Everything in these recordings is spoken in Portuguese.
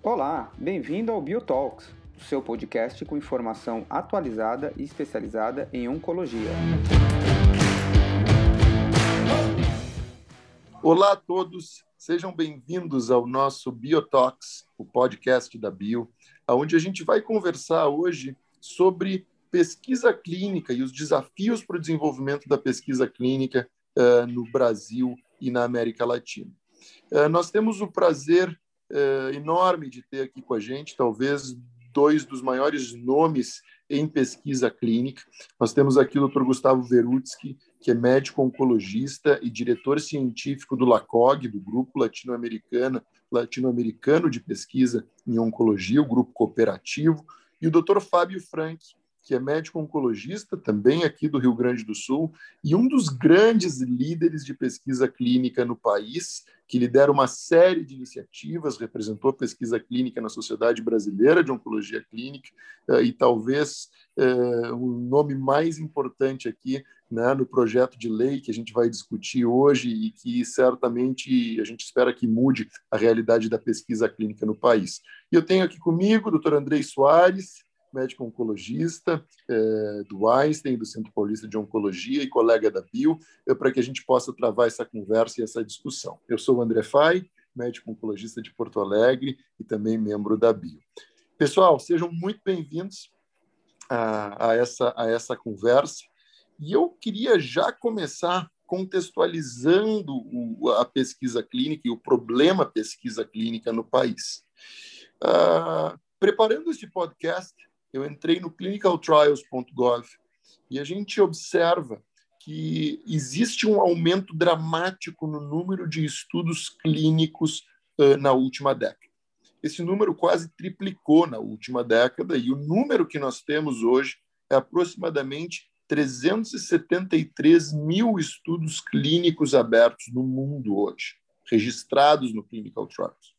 Olá, bem-vindo ao BioTalks, o seu podcast com informação atualizada e especializada em oncologia. Olá a todos, sejam bem-vindos ao nosso BioTalks, o podcast da Bio, onde a gente vai conversar hoje sobre pesquisa clínica e os desafios para o desenvolvimento da pesquisa clínica uh, no Brasil e na América Latina. Uh, nós temos o prazer uh, enorme de ter aqui com a gente, talvez dois dos maiores nomes em pesquisa clínica. Nós temos aqui o Dr. Gustavo Verutsky, que é médico oncologista e diretor científico do LACOG, do Grupo Latino-Americano Latino-Americano de Pesquisa em Oncologia, o grupo cooperativo, e o Dr. Fábio Frank, que é médico oncologista, também aqui do Rio Grande do Sul, e um dos grandes líderes de pesquisa clínica no país, que lidera uma série de iniciativas, representou pesquisa clínica na Sociedade Brasileira de Oncologia Clínica, eh, e talvez o nome mais importante aqui né, no projeto de lei que a gente vai discutir hoje e que certamente a gente espera que mude a realidade da pesquisa clínica no país. E eu tenho aqui comigo o doutor Andrei Soares, médico oncologista é, do Einstein, do Centro Paulista de Oncologia e colega da Bio, é, para que a gente possa travar essa conversa e essa discussão. Eu sou o André Fai, médico oncologista de Porto Alegre e também membro da Bio. Pessoal, sejam muito bem-vindos a, a, essa, a essa conversa. E eu queria já começar contextualizando o, a pesquisa clínica e o problema pesquisa clínica no país. Uh, preparando este podcast, eu entrei no clinicaltrials.gov e a gente observa que existe um aumento dramático no número de estudos clínicos uh, na última década. Esse número quase triplicou na última década e o número que nós temos hoje é aproximadamente 373 mil estudos clínicos abertos no mundo hoje, registrados no Clinical Trials.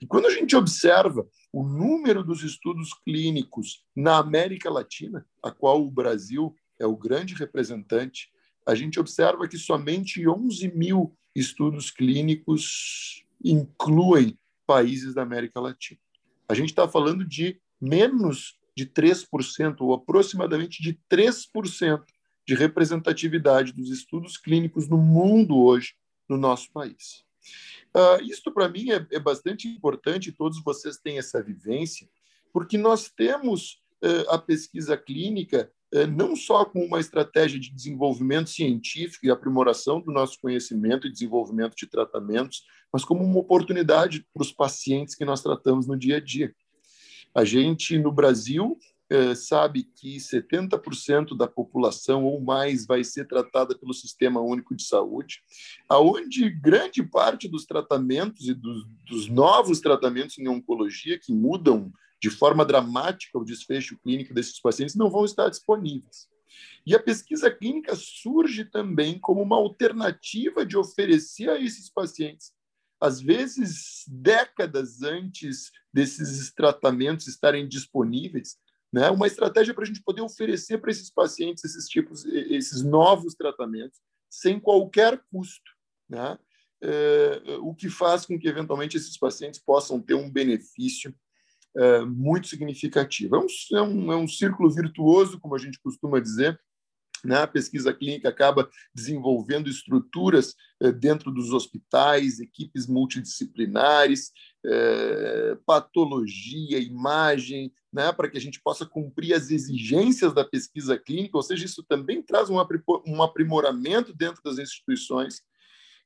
E quando a gente observa o número dos estudos clínicos na América Latina, a qual o Brasil é o grande representante, a gente observa que somente 11 mil estudos clínicos incluem países da América Latina. A gente está falando de menos de 3%, ou aproximadamente de 3% de representatividade dos estudos clínicos no mundo hoje, no nosso país. Uh, isto, para mim, é, é, bastante importante, todos vocês têm essa vivência, porque nós temos uh, a pesquisa clínica uh, não só com uma estratégia de desenvolvimento científico e aprimoração do nosso conhecimento e desenvolvimento de tratamentos, mas como uma oportunidade para os pacientes que nós tratamos no dia a dia. A gente, no Brasil, sabe que 70% da população ou mais vai ser tratada pelo Sistema Único de Saúde, aonde grande parte dos tratamentos e dos, dos novos tratamentos em oncologia que mudam de forma dramática o desfecho clínico desses pacientes não vão estar disponíveis. E a pesquisa clínica surge também como uma alternativa de oferecer a esses pacientes, às vezes décadas antes desses tratamentos estarem disponíveis, né? Uma estratégia para a gente poder oferecer para esses pacientes esses tipos, esses novos tratamentos sem qualquer custo, né? É, o que faz com que eventualmente esses pacientes possam ter um benefício é, muito significativo. É um, é, um, é um círculo virtuoso, como a gente costuma dizer? A pesquisa clínica acaba desenvolvendo estruturas eh, dentro dos hospitais, equipes multidisciplinares, eh, patologia, imagem, né? para que a gente possa cumprir as exigências da pesquisa clínica, ou seja, isso também traz um aprimoramento dentro das instituições.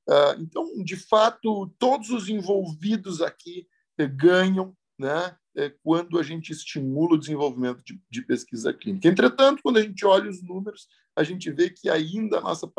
Ah, então, de fato, todos os envolvidos aqui eh, ganham né, é, quando a gente estimula o desenvolvimento de, de, pesquisa clínica. Entretanto, quando a gente olha os números, a gente vê que ainda a nossa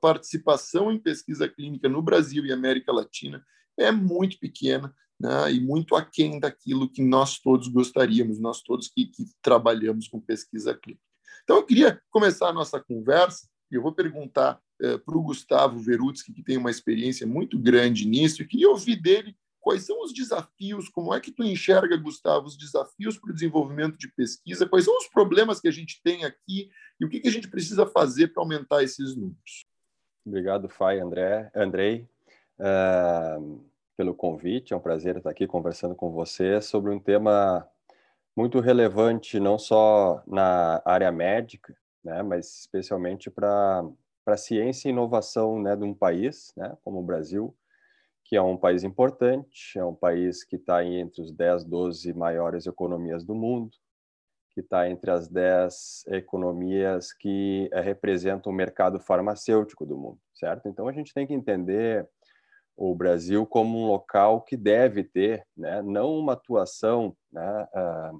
participação em pesquisa clínica no Brasil e América Latina é muito pequena né, e muito aquém daquilo que nós todos gostaríamos, nós todos que, que trabalhamos com pesquisa clínica. Então, eu queria começar a nossa conversa e eu vou perguntar eh, para o Gustavo Verutsky, que tem uma experiência muito grande nisso, e queria ouvir dele quais são os desafios, como é que tu enxerga, Gustavo, os desafios para o desenvolvimento de pesquisa, quais são os problemas que a gente tem aqui e o que, que a gente precisa fazer para aumentar esses números. Obrigado, Fai, André, Andrei, uh, pelo convite. É um prazer estar aqui conversando com você sobre um tema muito relevante, não só na área médica, né, mas especialmente para a ciência e inovação né, de um país né, como o Brasil, que é um país importante, é um país que está entre os 10, 12 maiores economias do mundo, que está entre as 10 economias que eh, representam o mercado farmacêutico do mundo, certo? Então a gente tem que entender o Brasil como um local que deve ter, né, não uma atuação né, uh,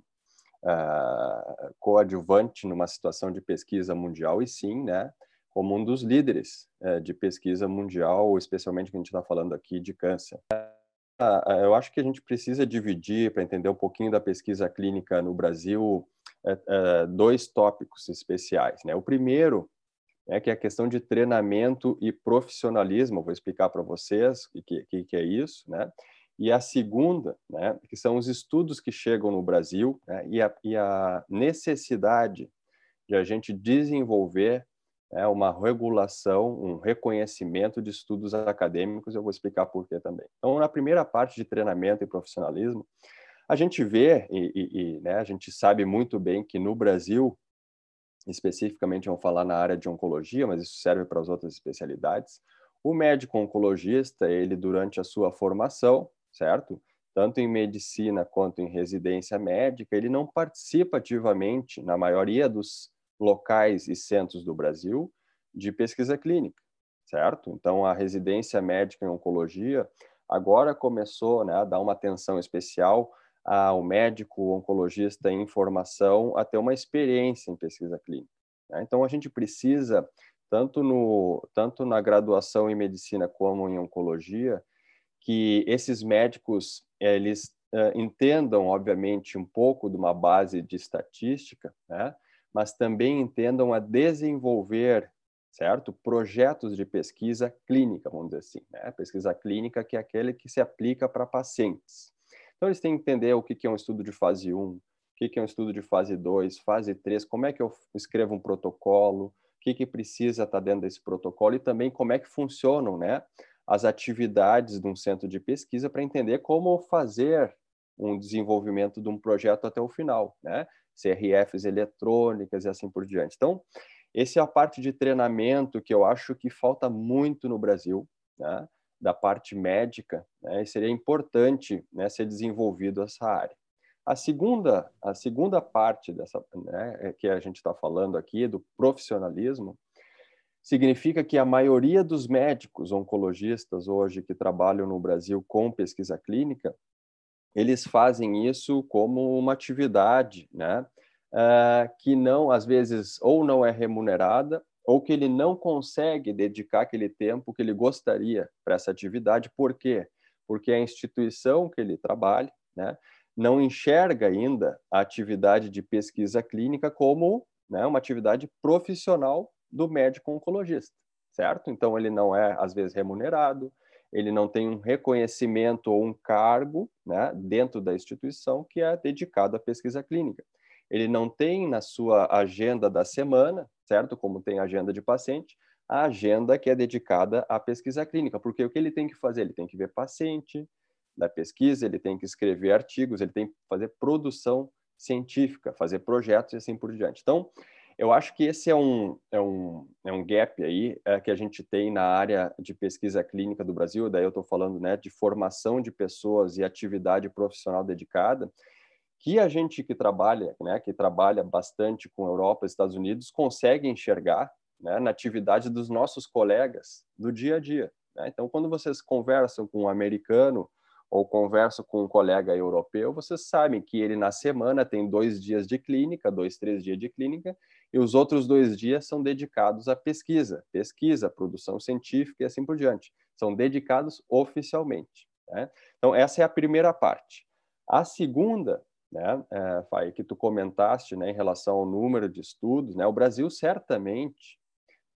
uh, coadjuvante numa situação de pesquisa mundial, e sim, né, como um dos líderes é, de pesquisa mundial, especialmente que a gente está falando aqui de câncer. É, eu acho que a gente precisa dividir, para entender um pouquinho da pesquisa clínica no Brasil, é, dois tópicos especiais. Né? O primeiro é que é a questão de treinamento e profissionalismo, vou explicar para vocês o que, que, que, é isso, né? E a segunda, né, que são os estudos que chegam no Brasil né, e, a, e a necessidade de a gente desenvolver é uma regulação, um reconhecimento de estudos acadêmicos, eu vou explicar por que também. Então, na primeira parte de treinamento e profissionalismo, a gente vê e, e, e né, a gente sabe muito bem que no Brasil, especificamente vamos falar na área de oncologia, mas isso serve para as outras especialidades, o médico oncologista, ele durante a sua formação, certo? Tanto em medicina quanto em residência médica, ele não participa ativamente, na maioria dos locais e centros do Brasil de pesquisa clínica, certo? Então, a residência médica em oncologia agora começou né, a dar uma atenção especial ao médico oncologista em formação a ter uma experiência em pesquisa clínica. Né? Então, a gente precisa, tanto, no, tanto na graduação em medicina como em oncologia, que esses médicos eles uh, entendam, obviamente, um pouco de uma base de estatística, né? Mas também entendam a desenvolver, certo? Projetos de pesquisa clínica, vamos dizer assim, né? Pesquisa clínica que é aquele que se aplica para pacientes. Então, eles têm que entender o que é um estudo de fase 1, o que é um estudo de fase 2, fase 3, como é que eu escrevo um protocolo, o que, que precisa estar dentro desse protocolo e também como é que funcionam, né? As atividades de um centro de pesquisa para entender como fazer um desenvolvimento de um projeto até o final, né? CRFs eletrônicas e assim por diante. Então, essa é a parte de treinamento que eu acho que falta muito no Brasil, né? da parte médica, né? e seria importante né, ser desenvolvido essa área. A segunda, a segunda parte dessa, né, é que a gente está falando aqui do profissionalismo, significa que a maioria dos médicos oncologistas hoje que trabalham no Brasil com pesquisa clínica eles fazem isso como uma atividade, né? Uh, que não, às vezes, ou não é remunerada, ou que ele não consegue dedicar aquele tempo que ele gostaria para essa atividade. Por quê? Porque a instituição que ele trabalha, né, não enxerga ainda a atividade de pesquisa clínica como né, uma atividade profissional do médico oncologista, certo? Então, ele não é, às vezes, remunerado, ele não tem um reconhecimento ou um cargo né, dentro da instituição que é dedicado à pesquisa clínica. Ele não tem na sua agenda da semana, certo? Como tem agenda de paciente, a agenda que é dedicada à pesquisa clínica, porque o que ele tem que fazer? Ele tem que ver paciente da pesquisa, ele tem que escrever artigos, ele tem que fazer produção científica, fazer projetos e assim por diante. Então, eu acho que esse é um, é um, é um gap aí é, que a gente tem na área de pesquisa clínica do Brasil, daí eu estou falando né, de formação de pessoas e atividade profissional dedicada, que a gente que trabalha, né, que trabalha bastante com Europa e Estados Unidos, consegue enxergar né, na atividade dos nossos colegas do dia a dia. Né? Então, quando vocês conversam com um americano ou converso com um colega europeu, vocês sabem que ele na semana tem dois dias de clínica, dois, três dias de clínica, e os outros dois dias são dedicados à pesquisa, pesquisa, produção científica e assim por diante. São dedicados oficialmente. Né? Então, essa é a primeira parte. A segunda, né, é, Fai, que tu comentaste né, em relação ao número de estudos, né, o Brasil certamente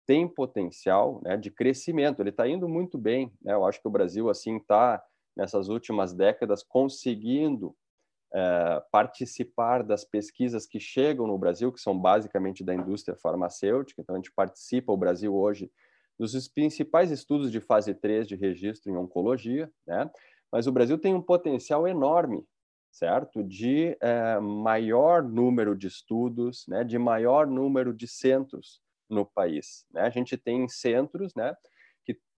tem potencial né, de crescimento, ele está indo muito bem. Né? Eu acho que o Brasil assim está nessas últimas décadas conseguindo é, participar das pesquisas que chegam no Brasil, que são basicamente da indústria farmacêutica. Então, a gente participa, o Brasil hoje, dos principais estudos de fase 3 de registro em oncologia, né? mas o Brasil tem um potencial enorme, certo? De é, maior número de estudos, né? de maior número de centros no país. Né? A gente tem centros, né?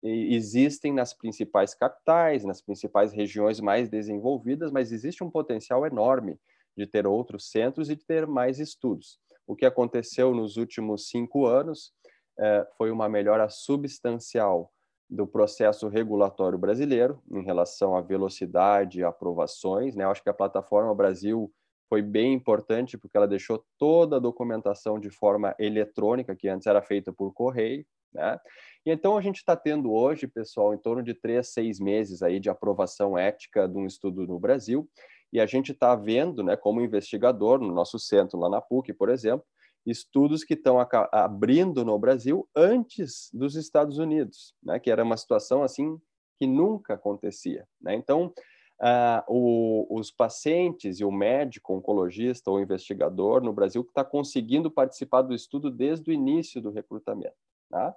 Existem nas principais capitais, nas principais regiões mais desenvolvidas, mas existe um potencial enorme de ter outros centros e de ter mais estudos. O que aconteceu nos últimos cinco anos eh, foi uma melhora substancial do processo regulatório brasileiro em relação à velocidade e aprovações. Né? Eu acho que a plataforma Brasil foi bem importante porque ela deixou toda a documentação de forma eletrônica, que antes era feita por correio. Né? E então a gente está tendo hoje, pessoal, em torno de três, seis meses aí de aprovação ética de um estudo no Brasil, e a gente está vendo, né, como investigador, no nosso centro lá na PUC, por exemplo, estudos que estão abrindo no Brasil antes dos Estados Unidos, né, que era uma situação assim que nunca acontecia. Né? Então, Uh, o, os pacientes e o médico, oncologista ou investigador no Brasil que está conseguindo participar do estudo desde o início do recrutamento. Tá?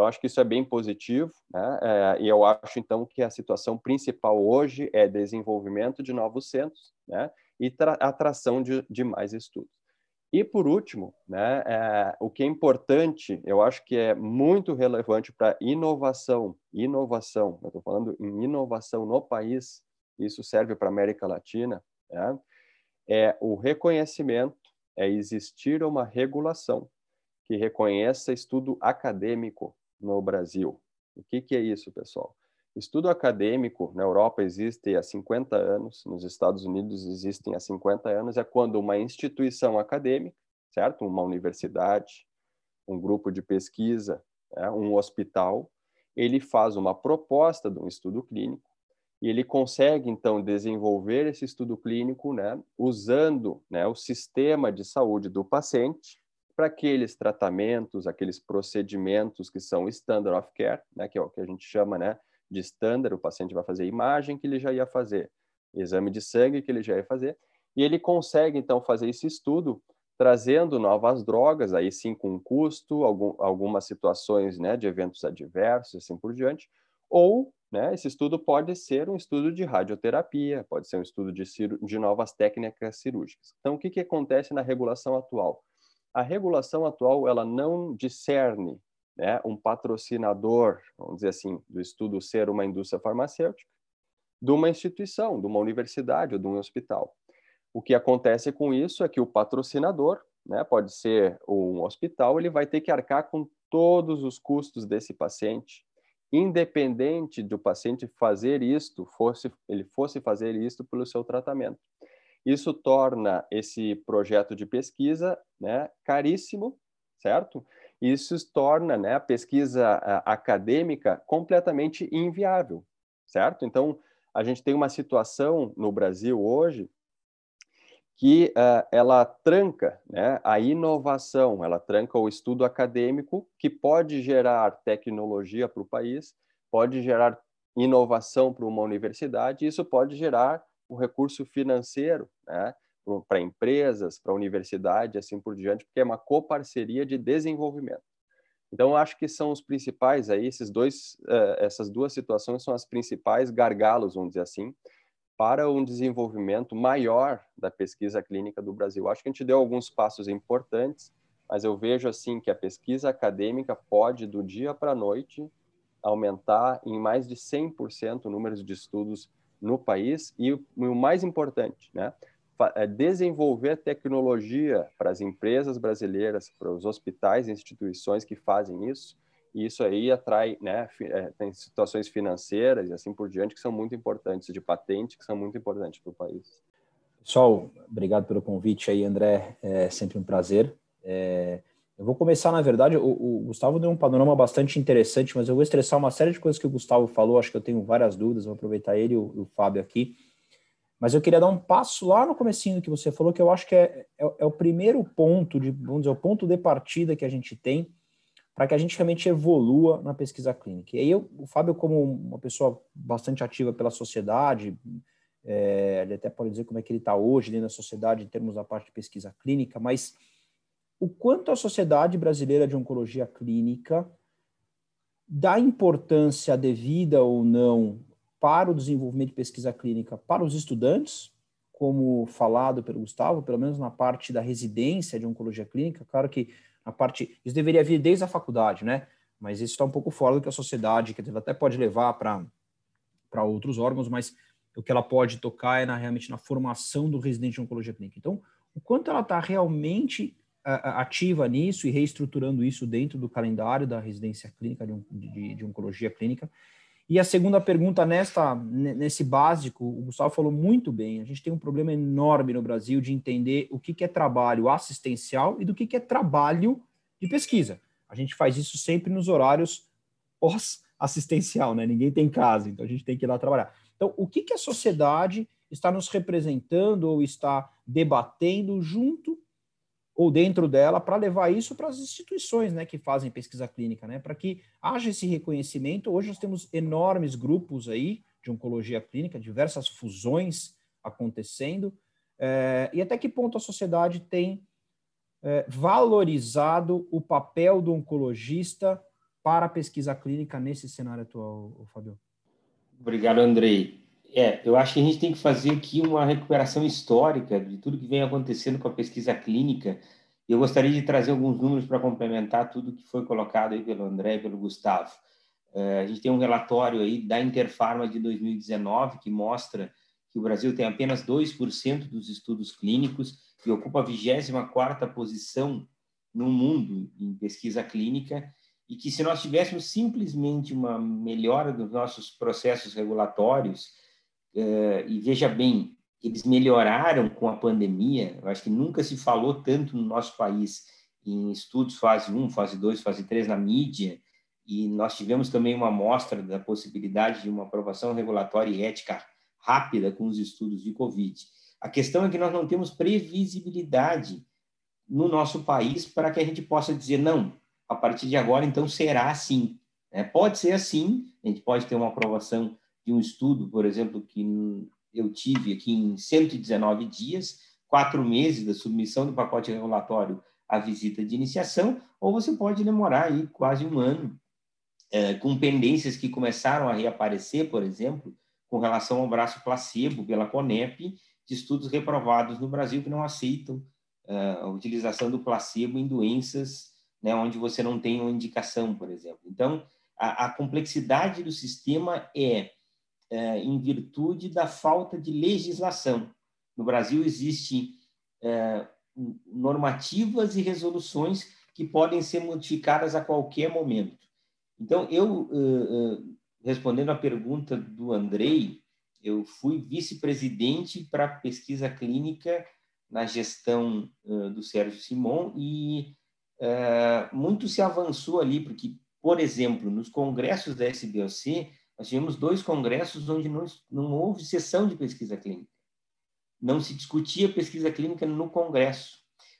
Então, acho que isso é bem positivo, né? É, e eu acho, então, que a situação principal hoje é desenvolvimento de novos centros né? e atração de, de, mais estudos. E, por último, né, é, o que é importante, eu acho que é muito relevante para inovação, inovação, eu estou falando em inovação no país, isso serve para a América Latina, né? é o reconhecimento, é existir uma regulação que reconheça estudo acadêmico no Brasil. O que, que é isso, pessoal? Estudo acadêmico na Europa existe há 50 anos, nos Estados Unidos existem há 50 anos, é quando uma instituição acadêmica, certo? Uma universidade, um grupo de pesquisa, né? um hospital, ele faz uma proposta de um estudo clínico e ele consegue então desenvolver esse estudo clínico, né, usando né, o sistema de saúde do paciente para aqueles tratamentos, aqueles procedimentos que são standard of care, né, que é o que a gente chama né, de standard, o paciente vai fazer imagem que ele já ia fazer, exame de sangue que ele já ia fazer, e ele consegue então fazer esse estudo trazendo novas drogas, aí sim com custo, algum, algumas situações né, de eventos adversos, assim por diante, ou né, esse estudo pode ser um estudo de radioterapia, pode ser um estudo de, de novas técnicas cirúrgicas. Então, o que, que acontece na regulação atual? A regulação atual ela não discerne né, um patrocinador, vamos dizer assim, do estudo ser uma indústria farmacêutica, de uma instituição, de uma universidade ou de um hospital. O que acontece com isso é que o patrocinador, né, pode ser um hospital, ele vai ter que arcar com todos os custos desse paciente, independente do paciente fazer isto, fosse ele fosse fazer isto pelo seu tratamento. Isso torna esse projeto de pesquisa né, caríssimo, certo? Isso torna né, a pesquisa acadêmica completamente inviável, certo? Então, a gente tem uma situação no Brasil hoje que uh, ela tranca né, a inovação, ela tranca o estudo acadêmico, que pode gerar tecnologia para o país, pode gerar inovação para uma universidade, isso pode gerar o recurso financeiro né, para empresas, para universidade, assim por diante, porque é uma coparceria de desenvolvimento. Então, acho que são os principais aí, esses dois, uh, essas duas situações são as principais gargalos, vamos dizer assim, para um desenvolvimento maior da pesquisa clínica do Brasil. Acho que a gente deu alguns passos importantes, mas eu vejo assim que a pesquisa acadêmica pode, do dia para a noite, aumentar em mais de 100% o número de estudos no país e o, mais importante, né, é desenvolver tecnologia para as empresas brasileiras, para os hospitais e instituições que fazem isso, e isso aí atrai, né, é, tem situações financeiras e assim por diante que são muito importantes, de patente, que são muito importantes para o país. Pessoal, obrigado pelo convite aí, André, é sempre um prazer. É, eu vou começar, na verdade, o, o, Gustavo deu um panorama bastante interessante, mas eu vou estressar uma série de coisas que o Gustavo falou, acho que eu tenho várias dúvidas, vou aproveitar ele e o, o Fábio aqui. Mas eu queria dar um passo lá no comecinho que você falou, que eu acho que é, é, é o primeiro ponto, de, vamos dizer, o ponto de partida que a gente tem para que a gente realmente evolua na pesquisa clínica. E aí eu, o Fábio, como uma pessoa bastante ativa pela sociedade, é, ele até pode dizer como é que ele está hoje dentro da sociedade em termos da parte de pesquisa clínica, mas o quanto a Sociedade Brasileira de Oncologia Clínica dá importância devida ou não para o desenvolvimento de pesquisa clínica para os estudantes, como falado pelo Gustavo, pelo menos na parte da residência de oncologia clínica. Claro que a parte. Isso deveria vir desde a faculdade, né? Mas isso está um pouco fora do que a sociedade, que até pode levar para outros órgãos, mas o que ela pode tocar é na, realmente na formação do residente de oncologia clínica. Então, o quanto ela está realmente ativa nisso e reestruturando isso dentro do calendário da residência clínica de, de, de oncologia clínica. E a segunda pergunta nesta nesse básico, o Gustavo falou muito bem. A gente tem um problema enorme no Brasil de entender o que, que é trabalho assistencial e do que, que é trabalho de pesquisa. A gente faz isso sempre nos horários pós-assistencial, né? Ninguém tem casa, então a gente tem que ir lá trabalhar. Então, o que, que a sociedade está nos representando ou está debatendo junto ou dentro dela para levar isso para as instituições né, que fazem pesquisa clínica, né, para que haja esse reconhecimento. Hoje nós temos enormes grupos aí de oncologia clínica, diversas fusões acontecendo, é, e até que ponto a sociedade tem é, valorizado o papel do oncologista para a pesquisa clínica nesse cenário atual, Fabio? Obrigado, Andrei. É, eu acho que a gente tem que fazer aqui uma recuperação histórica de tudo que vem acontecendo com a pesquisa clínica. Eu gostaria de trazer alguns números para complementar tudo que foi colocado aí pelo André e pelo Gustavo. É, a gente tem um relatório aí da Interfarma de 2019 que mostra que o Brasil tem apenas 2% dos estudos clínicos e ocupa a 24ª posição no mundo em pesquisa clínica e que se nós tivéssemos simplesmente uma melhora dos nossos processos regulatórios, Uh, e veja bem, eles melhoraram com a pandemia. Eu acho que nunca se falou tanto no nosso país em estudos fase 1, fase 2, fase 3 na mídia, e nós tivemos também uma amostra da possibilidade de uma aprovação regulatória e ética rápida com os estudos de Covid. A questão é que nós não temos previsibilidade no nosso país para que a gente possa dizer, não, a partir de agora, então, será assim. É, pode ser assim, a gente pode ter uma aprovação de um estudo, por exemplo, que eu tive aqui em 119 dias, quatro meses da submissão do pacote regulatório à visita de iniciação, ou você pode demorar aí quase um ano, é, com pendências que começaram a reaparecer, por exemplo, com relação ao braço placebo pela CONEP, de estudos reprovados no Brasil que não aceitam é, a utilização do placebo em doenças né, onde você não tem uma indicação, por exemplo. Então, a, a complexidade do sistema é é, em virtude da falta de legislação. No Brasil existem é, normativas e resoluções que podem ser modificadas a qualquer momento. Então, eu, respondendo à pergunta do Andrei, eu fui vice-presidente para pesquisa clínica na gestão do Sérgio Simon e muito se avançou ali, porque, por exemplo, nos congressos da SBOC, nós tivemos dois congressos onde não, não houve sessão de pesquisa clínica. Não se discutia pesquisa clínica no congresso.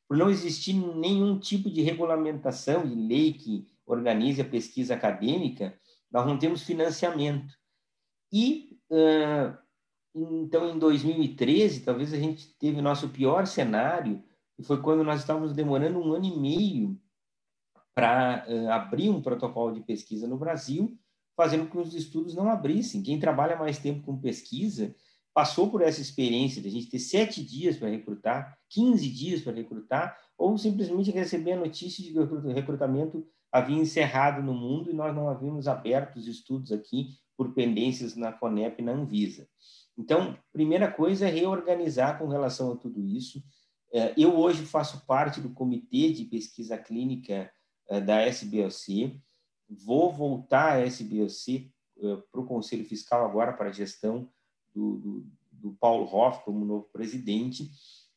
Por não existir nenhum tipo de regulamentação de lei que organize a pesquisa acadêmica, nós não temos financiamento. E, uh, então, em 2013, talvez a gente teve nosso pior cenário, que foi quando nós estávamos demorando um ano e meio para uh, abrir um protocolo de pesquisa no Brasil, fazendo com que os estudos não abrissem. Quem trabalha mais tempo com pesquisa passou por essa experiência de a gente ter sete dias para recrutar, 15 dias para recrutar, ou simplesmente receber a notícia de que o recrutamento havia encerrado no mundo e nós não havíamos aberto os estudos aqui por pendências na CONEP e na Anvisa. Então, primeira coisa é reorganizar com relação a tudo isso. É, eu hoje faço parte do comitê de pesquisa clínica é, da SBOC, Vou voltar a SBOC uh, para o Conselho Fiscal agora, para a gestão do, do, do Paulo Hoff como novo presidente,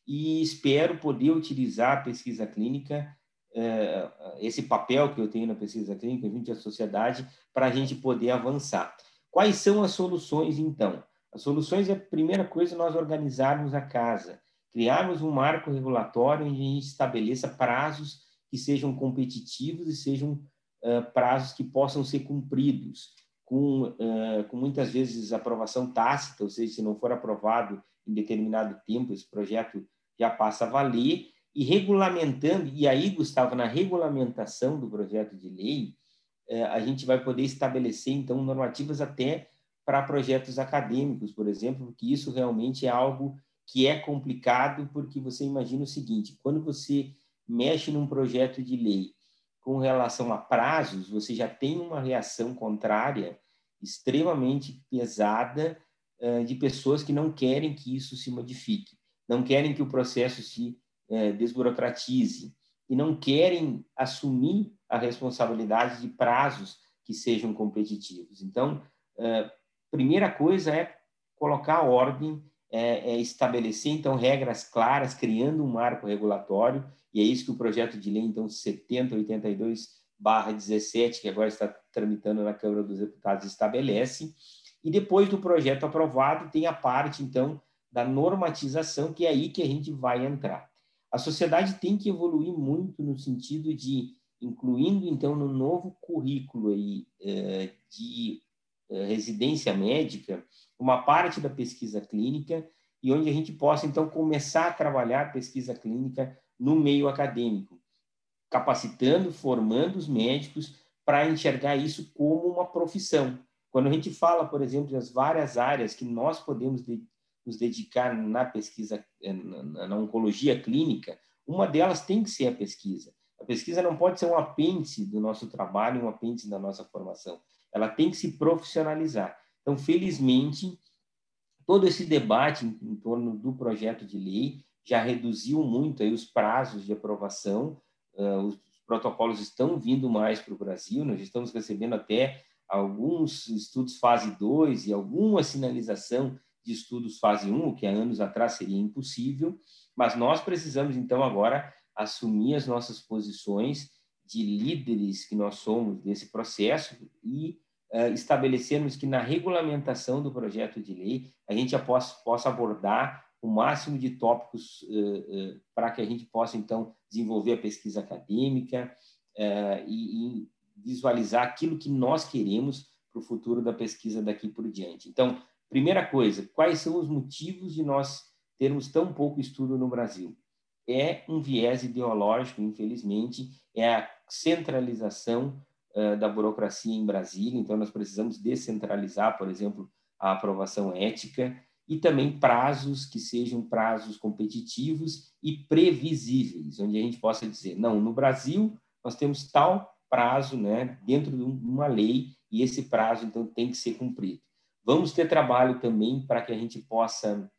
e espero poder utilizar a pesquisa clínica, uh, esse papel que eu tenho na pesquisa clínica, junto à sociedade, para a gente poder avançar. Quais são as soluções, então? As soluções é a primeira coisa nós organizarmos a casa, criarmos um marco regulatório onde a gente estabeleça prazos que sejam competitivos e sejam prazos que possam ser cumpridos, com, com muitas vezes aprovação tácita, ou seja, se não for aprovado em determinado tempo, esse projeto já passa a valer, e regulamentando, e aí, Gustavo, na regulamentação do projeto de lei, a gente vai poder estabelecer, então, normativas até para projetos acadêmicos, por exemplo, porque isso realmente é algo que é complicado, porque você imagina o seguinte: quando você mexe num projeto de lei com relação a prazos, você já tem uma reação contrária extremamente pesada uh, de pessoas que não querem que isso se modifique, não querem que o processo se uh, desburocratize e não querem assumir a responsabilidade de prazos que sejam competitivos. Então, uh, primeira coisa é colocar ordem é, é estabelecer, então, regras claras, criando um marco regulatório, e é isso que o projeto de lei, então, 7082 17, que agora está tramitando na Câmara dos Deputados, estabelece, e depois do projeto aprovado, tem a parte, então, da normatização, que é aí que a gente vai entrar. A sociedade tem que evoluir muito no sentido de, incluindo, então, no novo currículo aí, é, de residência médica, uma parte da pesquisa clínica e onde a gente possa, então, começar a trabalhar pesquisa clínica no meio acadêmico, capacitando, formando os médicos para enxergar isso como uma profissão. Quando a gente fala, por exemplo, das várias áreas que nós podemos de, nos dedicar na pesquisa, eh, na, na oncologia clínica, uma delas tem que ser a pesquisa. A pesquisa não pode ser um apêndice do nosso trabalho, um apêndice da nossa formação. Ela tem que se profissionalizar. Então, felizmente, todo esse debate em, em torno do projeto de lei já reduziu muito aí os prazos de aprovação, uh, os protocolos estão vindo mais para o Brasil, nós estamos recebendo até alguns estudos fase 2 e alguma sinalização de estudos fase 1, um, que há anos atrás seria impossível, mas nós precisamos, então, agora assumir as nossas posições de líderes que nós somos desse processo e uh, estabelecermos que na regulamentação do projeto de lei a gente possa, possa abordar o máximo de tópicos uh, uh, para que a gente possa, então, desenvolver a pesquisa acadêmica e, e visualizar aquilo que nós queremos para o futuro da pesquisa daqui por diante. Então, primeira coisa, quais são os motivos de nós termos tão pouco estudo no Brasil? É um viés ideológico, infelizmente, é a centralização da burocracia em Brasília, então nós precisamos descentralizar, por exemplo, a aprovação ética e também prazos que sejam prazos competitivos e previsíveis, onde a gente possa dizer, não, no Brasil nós temos tal prazo, né, dentro de uma lei e esse prazo então tem que ser cumprido. Vamos ter trabalho também para que a gente possa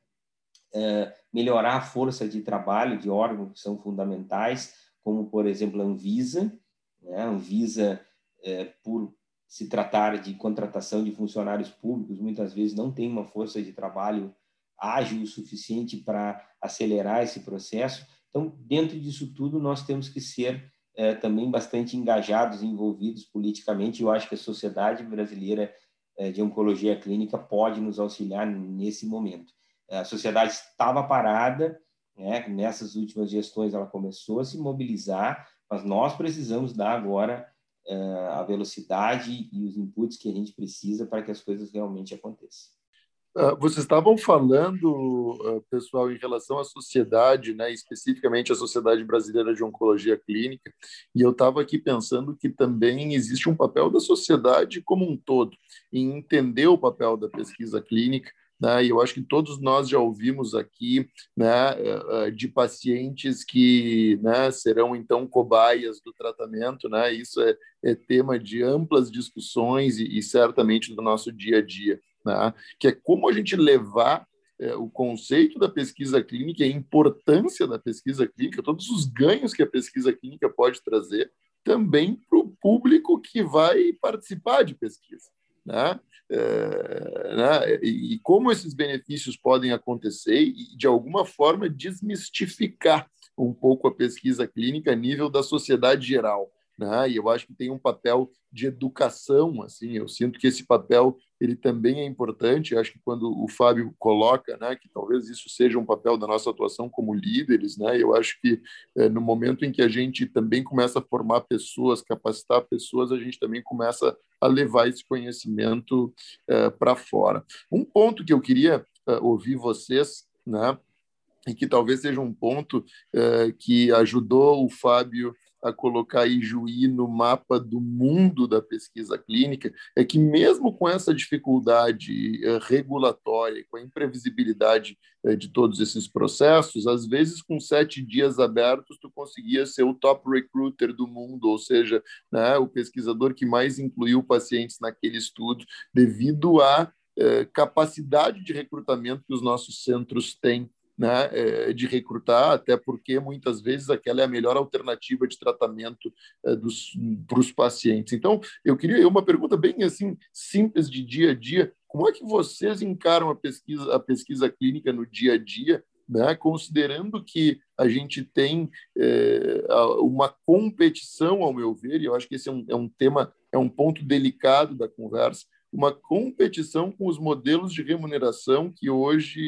melhorar a força de trabalho de órgãos que são fundamentais, como por exemplo a Anvisa, né? A Anvisa é, por se tratar de contratação de funcionários públicos, muitas vezes não tem uma força de trabalho ágil o suficiente para acelerar esse processo. Então, dentro disso tudo, nós temos que ser é, também bastante engajados envolvidos politicamente. Eu acho que a Sociedade Brasileira é, de Oncologia Clínica pode nos auxiliar nesse momento. A sociedade estava parada, né? nessas últimas gestões ela começou a se mobilizar, mas nós precisamos dar agora uh, a velocidade e os inputs que a gente precisa para que as coisas realmente aconteçam. Uh, vocês estavam falando, uh, pessoal, em relação à sociedade, né, especificamente a Sociedade Brasileira de Oncologia Clínica, e eu estava aqui pensando que também existe um papel da sociedade como um todo em entender o papel da pesquisa clínica, né? E eu acho que todos nós já ouvimos aqui né, eh, eh, de pacientes que né, serão então cobaias do tratamento, né? Isso é, é tema de amplas discussões e, e, certamente do nosso dia a dia, né? Que é como a gente levar é, o conceito da pesquisa clínica, a importância da pesquisa clínica, todos os ganhos que a pesquisa clínica pode trazer, também para o público que vai participar de pesquisa. Né? É, né? E, como esses benefícios podem acontecer e, de alguma forma, desmistificar um pouco a pesquisa clínica a nível da sociedade geral. Né? E eu acho que tem um papel de educação, assim, eu sinto que esse papel ele também é importante. Acho que quando o Fábio coloca, né, que talvez isso seja um papel da nossa atuação como líderes, né, eu acho que é, no momento em que a gente também começa a formar pessoas, capacitar pessoas, a gente também começa a levar esse conhecimento é, para fora. Um ponto que eu queria é, ouvir vocês, né, e que talvez seja um ponto é, que ajudou o Fábio a colocar Ijuí no mapa do mundo da pesquisa clínica é que, mesmo com essa dificuldade eh, regulatória, com a imprevisibilidade eh, de todos esses processos, às vezes, com sete dias abertos, tu conseguia ser o top recruiter do mundo, ou seja, né, o pesquisador que mais incluiu pacientes naquele estudo, devido à eh, capacidade de recrutamento que os nossos centros têm né, é, de recrutar, até porque muitas vezes aquela é a melhor alternativa de tratamento é, para os pacientes. Então, eu queria uma pergunta bem assim simples de dia a dia: como é que vocês encaram a pesquisa, a pesquisa clínica no dia a dia? Né, considerando que a gente tem é, uma competição, ao meu ver, e eu acho que esse é um, é um tema, é um ponto delicado da conversa, uma competição com os modelos de remuneração que hoje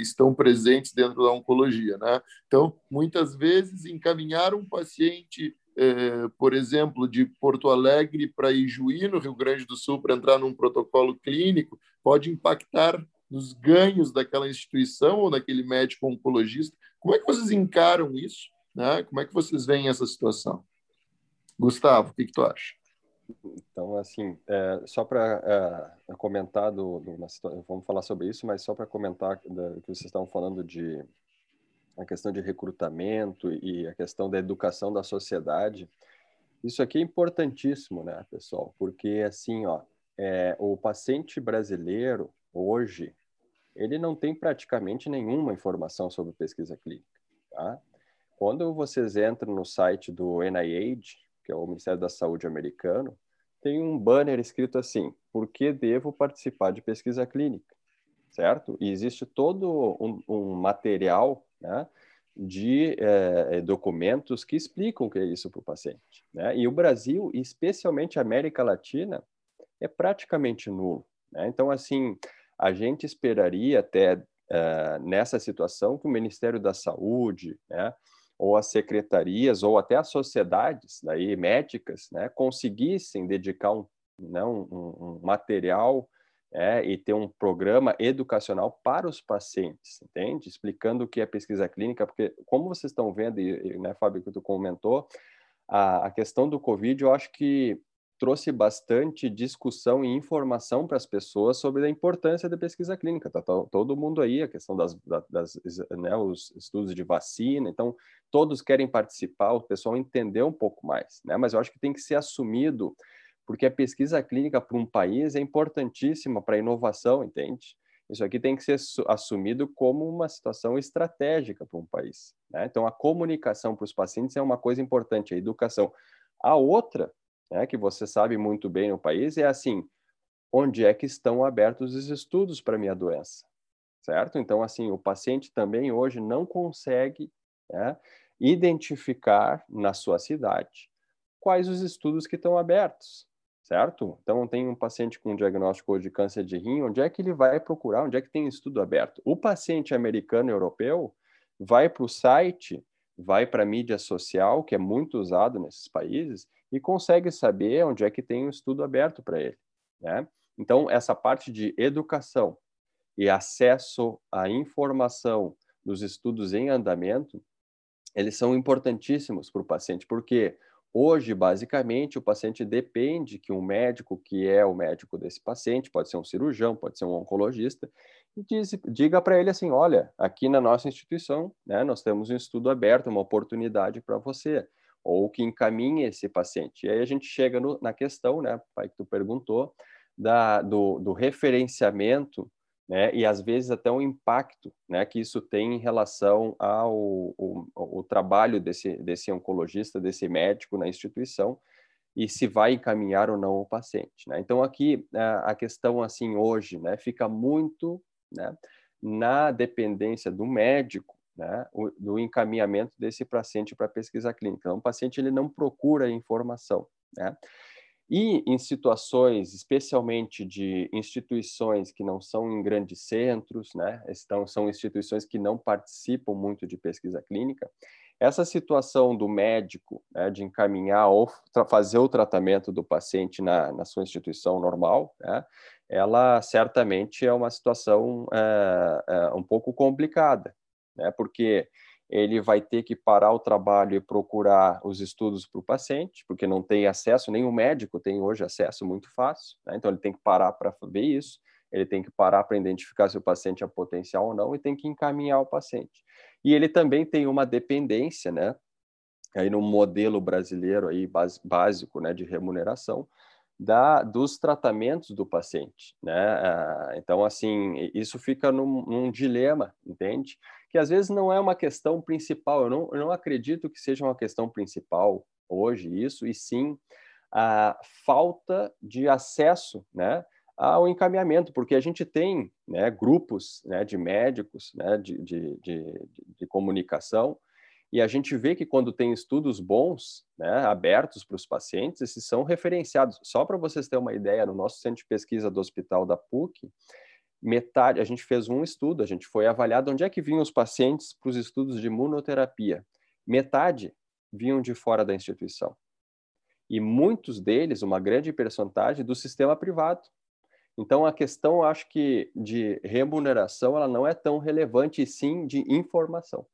estão presentes dentro da oncologia. Né? Então, muitas vezes, encaminhar um paciente, eh, por exemplo, de Porto Alegre para Ijuí, no Rio Grande do Sul, para entrar num protocolo clínico, pode impactar nos ganhos daquela instituição ou daquele médico oncologista. Como é que vocês encaram isso? Né? Como é que vocês veem essa situação? Gustavo, o que, que tu acha? Então, assim, é, só para é, comentar do, do vamos falar sobre isso, mas só para comentar que vocês estavam falando de a questão de recrutamento e a questão da educação da sociedade, isso aqui é importantíssimo, né, pessoal? Porque assim, ó, é, o paciente brasileiro hoje ele não tem praticamente nenhuma informação sobre pesquisa clínica, tá? Quando vocês entram no site do NIH, que é o Ministério da Saúde americano, tem um banner escrito assim: por que devo participar de pesquisa clínica? Certo? E existe todo um, um material né, de é, documentos que explicam o que é isso para o paciente. Né? E o Brasil, especialmente a América Latina, é praticamente nulo. Né? Então, assim, a gente esperaria até uh, nessa situação que o Ministério da Saúde, né, ou as secretarias ou até as sociedades daí médicas né, conseguissem dedicar um, né, um, um material é, e ter um programa educacional para os pacientes, entende? Explicando o que é pesquisa clínica, porque como vocês estão vendo, e, né, Fábio, que tu comentou, a, a questão do Covid, eu acho que trouxe bastante discussão e informação para as pessoas sobre a importância da pesquisa clínica. Tá, tá todo mundo aí, a questão das, das né, os estudos de vacina, então todos querem participar, o pessoal entender um pouco mais, né? Mas eu acho que tem que ser assumido, porque a pesquisa clínica para um país é importantíssima para a inovação, entende? Isso aqui tem que ser assumido como uma situação estratégica para um país. Né? Então, a comunicação para os pacientes é uma coisa importante, a educação. A outra né, que você sabe muito bem no país, é assim: onde é que estão abertos os estudos para minha doença? Certo? Então, assim, o paciente também hoje não consegue né, identificar na sua cidade quais os estudos que estão abertos, certo? Então, tem um paciente com diagnóstico de câncer de rim, onde é que ele vai procurar? Onde é que tem estudo aberto? O paciente americano europeu vai para o site, vai para a mídia social, que é muito usado nesses países, e consegue saber onde é que tem um estudo aberto para ele. Né? Então, essa parte de educação e acesso à informação dos estudos em andamento, eles são importantíssimos para o paciente, porque hoje, basicamente, o paciente depende que um médico, que é o médico desse paciente, pode ser um cirurgião, pode ser um oncologista, e diz, diga para ele assim, olha, aqui na nossa instituição, né, nós temos um estudo aberto, uma oportunidade para você ou que encaminhe esse paciente. E aí a gente chega no, na questão, né, pai, que tu perguntou, da, do, do referenciamento, né, e às vezes até o impacto, né, que isso tem em relação ao o, o trabalho desse, desse oncologista, desse médico na instituição, e se vai encaminhar ou não o paciente. Né? Então aqui a questão assim hoje, né, fica muito, né, na dependência do médico né, do encaminhamento desse paciente para pesquisa clínica. Então, o paciente ele não procura informação. Né? E em situações, especialmente de instituições que não são em grandes centros, né, estão, são instituições que não participam muito de pesquisa clínica, essa situação do médico né, de encaminhar ou fazer o tratamento do paciente na, na sua instituição normal, né, ela certamente é uma situação é, é, um pouco complicada, né, porque ele vai ter que parar o trabalho e procurar os estudos para o paciente, porque não tem acesso, nem o médico tem hoje acesso muito fácil, né? então ele tem que parar para ver isso, ele tem que parar para identificar se o paciente é potencial ou não e tem que encaminhar o paciente. E ele também tem uma dependência, né? Aí no modelo brasileiro aí básico, né, de remuneração, da, dos tratamentos do paciente, né? Ah, então, assim, isso fica num, num, dilema, entende? Que às vezes não é uma questão principal. Eu não, eu não acredito que seja uma questão principal hoje isso, e sim a falta de acesso, né? ao encaminhamento, porque a gente tem né, grupos né, de médicos né, de, de, de, de comunicação e a gente vê que quando tem estudos bons, né, abertos para os pacientes, esses são referenciados. Só para vocês terem uma ideia, no nosso centro de pesquisa do Hospital da PUC, metade, a gente fez um estudo, a gente foi avaliado onde é que vinham os pacientes para os estudos de imunoterapia. Metade vinham de fora da instituição. E muitos deles, uma grande percentagem, do sistema privado. Então, a questão, acho que, de remuneração, ela não é tão relevante, e sim de informação.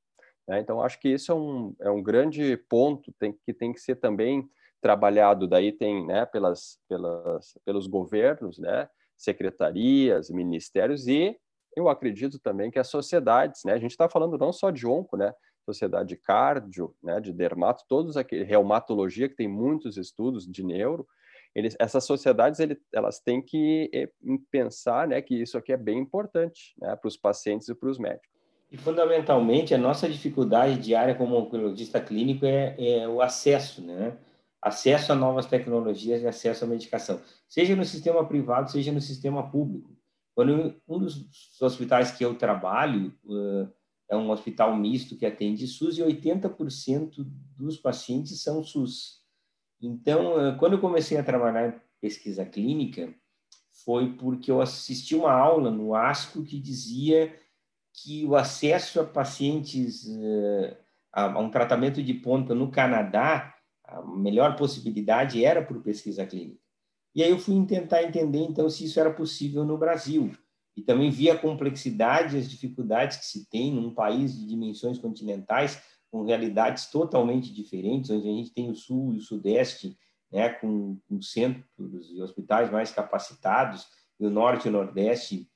Né? Então, acho que isso é um, é um grande ponto tem, que tem que ser também trabalhado. Daí tem, né, pelas, pelas, pelos governos, né, secretarias, ministérios e eu acredito também que as sociedades, né, a gente está falando não só de onco, né, sociedade de cardio, né, de dermato, todos aqui, reumatologia que tem muitos estudos de neuro, eles, essas sociedades ele, elas têm que eh, pensar, né, que isso aqui é bem importante, né, para os pacientes e para os médicos. E, fundamentalmente, a nossa dificuldade diária como oncologista clínico é, é, o acesso, né? Acesso a novas tecnologias e acesso à medicação, seja no sistema privado, seja no sistema público. Quando um dos hospitais que eu trabalho uh, é um hospital misto que atende SUS e 80% dos pacientes são SUS. Então, uh, quando eu comecei a trabalhar em pesquisa clínica, foi porque eu assisti uma aula no ASCO que dizia que o acesso a pacientes uh, a, um tratamento de ponta no Canadá, a melhor possibilidade era por pesquisa clínica. E aí eu fui tentar entender, então, se isso era possível no Brasil. E também vi a complexidade as dificuldades que se tem num país de dimensões continentais, com realidades totalmente diferentes, onde a gente tem o Sul e o Sudeste, né, com, com centros e hospitais mais capacitados, e o Norte e o Nordeste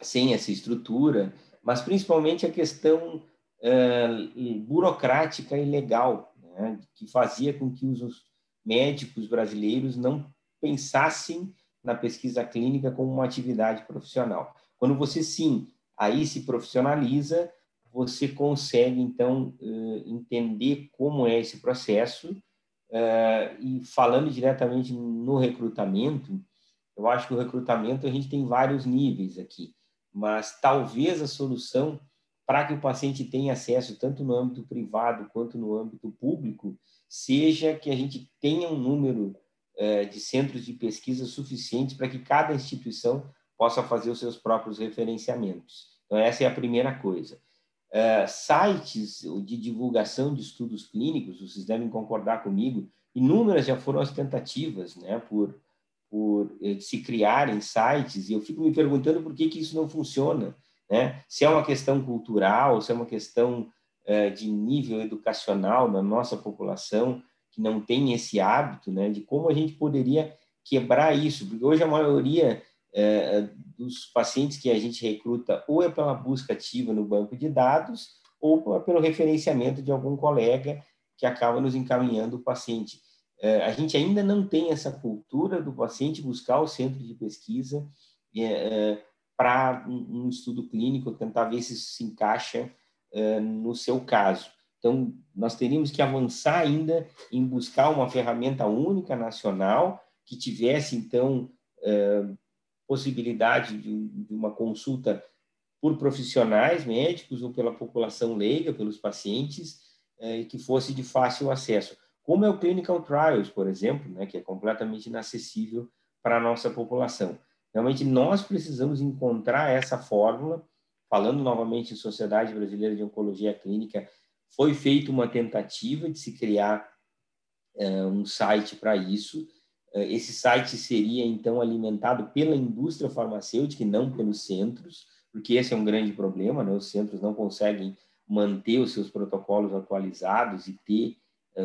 sem essa estrutura, mas principalmente a questão uh, burocrática e legal, né, que fazia com que os médicos brasileiros não pensassem na pesquisa clínica como uma atividade profissional. Quando você sim aí se profissionaliza, você consegue então uh, entender como é esse processo uh, e falando diretamente no recrutamento, eu acho que o recrutamento a gente tem vários níveis aqui mas talvez a solução para que o paciente tenha acesso tanto no âmbito privado quanto no âmbito público seja que a gente tenha um número eh, de centros de pesquisa suficiente para que cada instituição possa fazer os seus próprios referenciamentos. Então, essa é a primeira coisa. Uh, sites de divulgação de estudos clínicos, vocês devem concordar comigo, inúmeras já foram as tentativas né, por por eh, se criarem sites, e eu fico me perguntando por que, que isso não funciona. Né? Se é uma questão cultural, se é uma questão eh, de nível educacional na nossa população, que não tem esse hábito, né, de como a gente poderia quebrar isso, porque hoje a maioria eh, dos pacientes que a gente recruta ou é pela busca ativa no banco de dados ou pelo referenciamento de algum colega que acaba nos encaminhando o paciente. É, a gente ainda não tem essa cultura do paciente buscar o centro de pesquisa é, é, para um estudo clínico, tentar ver se isso se encaixa no seu caso. Então, nós teríamos que avançar ainda em buscar uma ferramenta única nacional que tivesse, então, possibilidade de uma consulta por profissionais médicos ou pela população leiga, pelos pacientes, que fosse de fácil acesso. Como é o Clinical Trials, por exemplo, né, que é completamente inacessível para a nossa população. Realmente, nós precisamos encontrar essa fórmula. Falando novamente em Sociedade Brasileira de Oncologia Clínica, foi feita uma tentativa de se criar uh, um site para isso. Uh, esse site seria, então, alimentado pela indústria farmacêutica e não pelos centros, porque esse é um grande problema, né? os centros não conseguem manter os seus protocolos atualizados e ter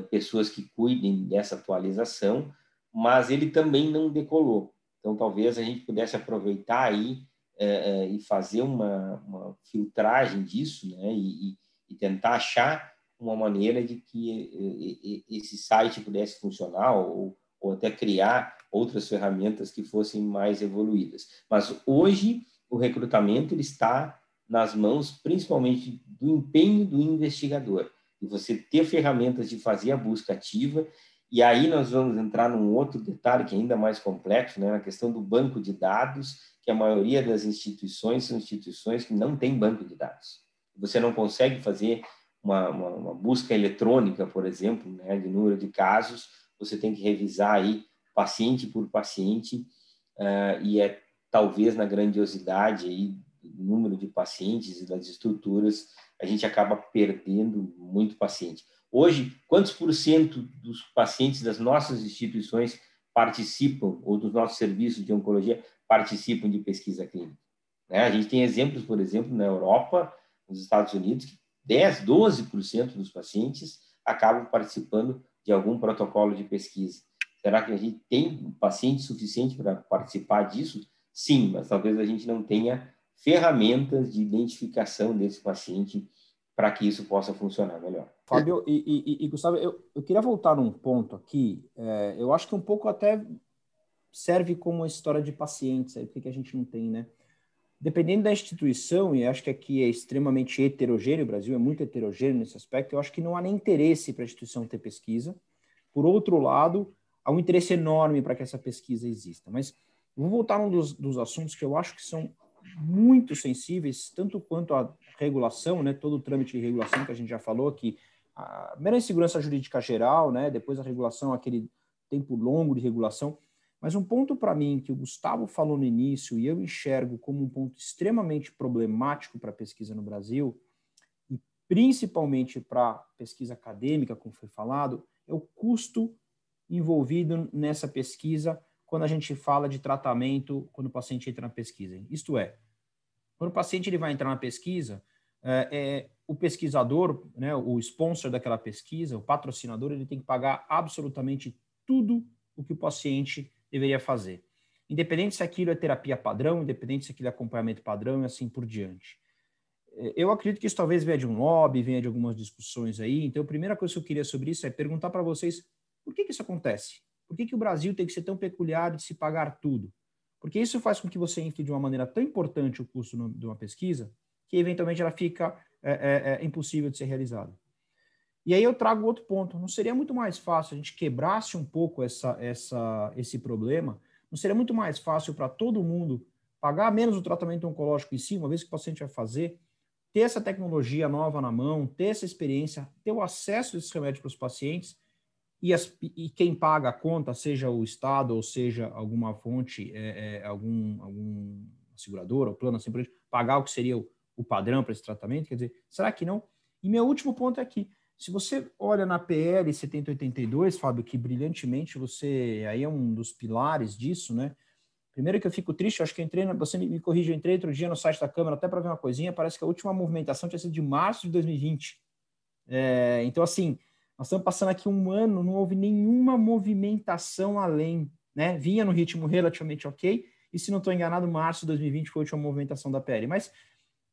pessoas que cuidem dessa atualização, mas ele também não decolou. Então, talvez a gente pudesse aproveitar aí é, é, e fazer uma, uma, filtragem disso, né? E, e, tentar achar uma maneira de que esse site pudesse funcionar ou, ou até criar outras ferramentas que fossem mais evoluídas. Mas hoje o recrutamento ele está nas mãos principalmente do empenho do investigador e você ter ferramentas de fazer a busca ativa. E aí nós vamos entrar num outro detalhe que é ainda mais complexo, né, na questão do banco de dados, que a maioria das instituições são instituições que não têm banco de dados. Você não consegue fazer uma, uma, uma busca eletrônica, por exemplo, né, de número de casos, você tem que revisar aí paciente por paciente, uh, e é talvez na grandiosidade aí do número de pacientes e das estruturas, a gente acaba perdendo muito paciente. Hoje, quantos por cento dos pacientes das nossas instituições participam, ou dos nossos serviços de oncologia, participam de pesquisa clínica? Né? A gente tem exemplos, por exemplo, na Europa, nos Estados Unidos, que 10, 12% dos pacientes acabam participando de algum protocolo de pesquisa. Será que a gente tem paciente suficiente para participar disso? Sim, mas talvez a gente não tenha ferramentas de identificação desse paciente para que isso possa funcionar melhor. Fábio e, e, e Gustavo, eu, eu queria voltar num ponto aqui. É, eu acho que um pouco até serve como história de pacientes, aí, porque a gente não tem, né? Dependendo da instituição, e acho que aqui é extremamente heterogêneo, o Brasil é muito heterogêneo nesse aspecto, eu acho que não há nem interesse para a instituição ter pesquisa. Por outro lado, há um interesse enorme para que essa pesquisa exista. Mas vou voltar a um dos, dos assuntos que eu acho que são muito sensíveis, tanto quanto a regulação, né, todo o trâmite de regulação que a gente já falou aqui, a mera insegurança jurídica geral, né, depois a regulação, aquele tempo longo de regulação. Mas um ponto para mim que o Gustavo falou no início e eu enxergo como um ponto extremamente problemático para a pesquisa no Brasil, e principalmente para pesquisa acadêmica, como foi falado, é o custo envolvido nessa pesquisa quando a gente fala de tratamento quando o paciente entra na pesquisa. Isto é, quando o paciente ele vai entrar na pesquisa, é, é, o pesquisador, né, o sponsor daquela pesquisa, o patrocinador, ele tem que pagar absolutamente tudo o que o paciente deveria fazer. Independente se aquilo é terapia padrão, independente se aquilo é acompanhamento padrão e assim por diante. É, eu acredito que isso talvez venha de um lobby, venha de algumas discussões aí. Então, a primeira coisa que eu queria sobre isso é perguntar para vocês por que, que isso acontece? Por que, que o Brasil tem que ser tão peculiar de se pagar tudo? Porque isso faz com que você infle de uma maneira tão importante o custo de uma pesquisa que eventualmente ela fica é, é, é, impossível de ser realizada. E aí eu trago outro ponto. Não seria muito mais fácil a gente quebrasse um pouco essa, essa, esse problema? Não seria muito mais fácil para todo mundo pagar menos o tratamento oncológico em si, uma vez que o paciente vai fazer, ter essa tecnologia nova na mão, ter essa experiência, ter o acesso a esses remédios para os pacientes e, as, e, quem paga a conta, seja o Estado ou seja alguma fonte, é, é, algum, algum segurador ou plano assim pagar o que seria o, o padrão para esse tratamento? Quer dizer, será que não? E meu último ponto é aqui. Se você olha na PL 7082, Fábio, que brilhantemente você aí é um dos pilares disso, né? Primeiro que eu fico triste, eu acho que entrei, você me corrige, eu entrei outro dia no site da Câmara até para ver uma coisinha, parece que a última movimentação tinha sido de março de 2020. É, então, assim, nós estamos passando aqui um ano, não houve nenhuma movimentação além, né? Vinha no ritmo relativamente ok, e se não estou enganado, março de 2020 foi a última movimentação da PL. Mas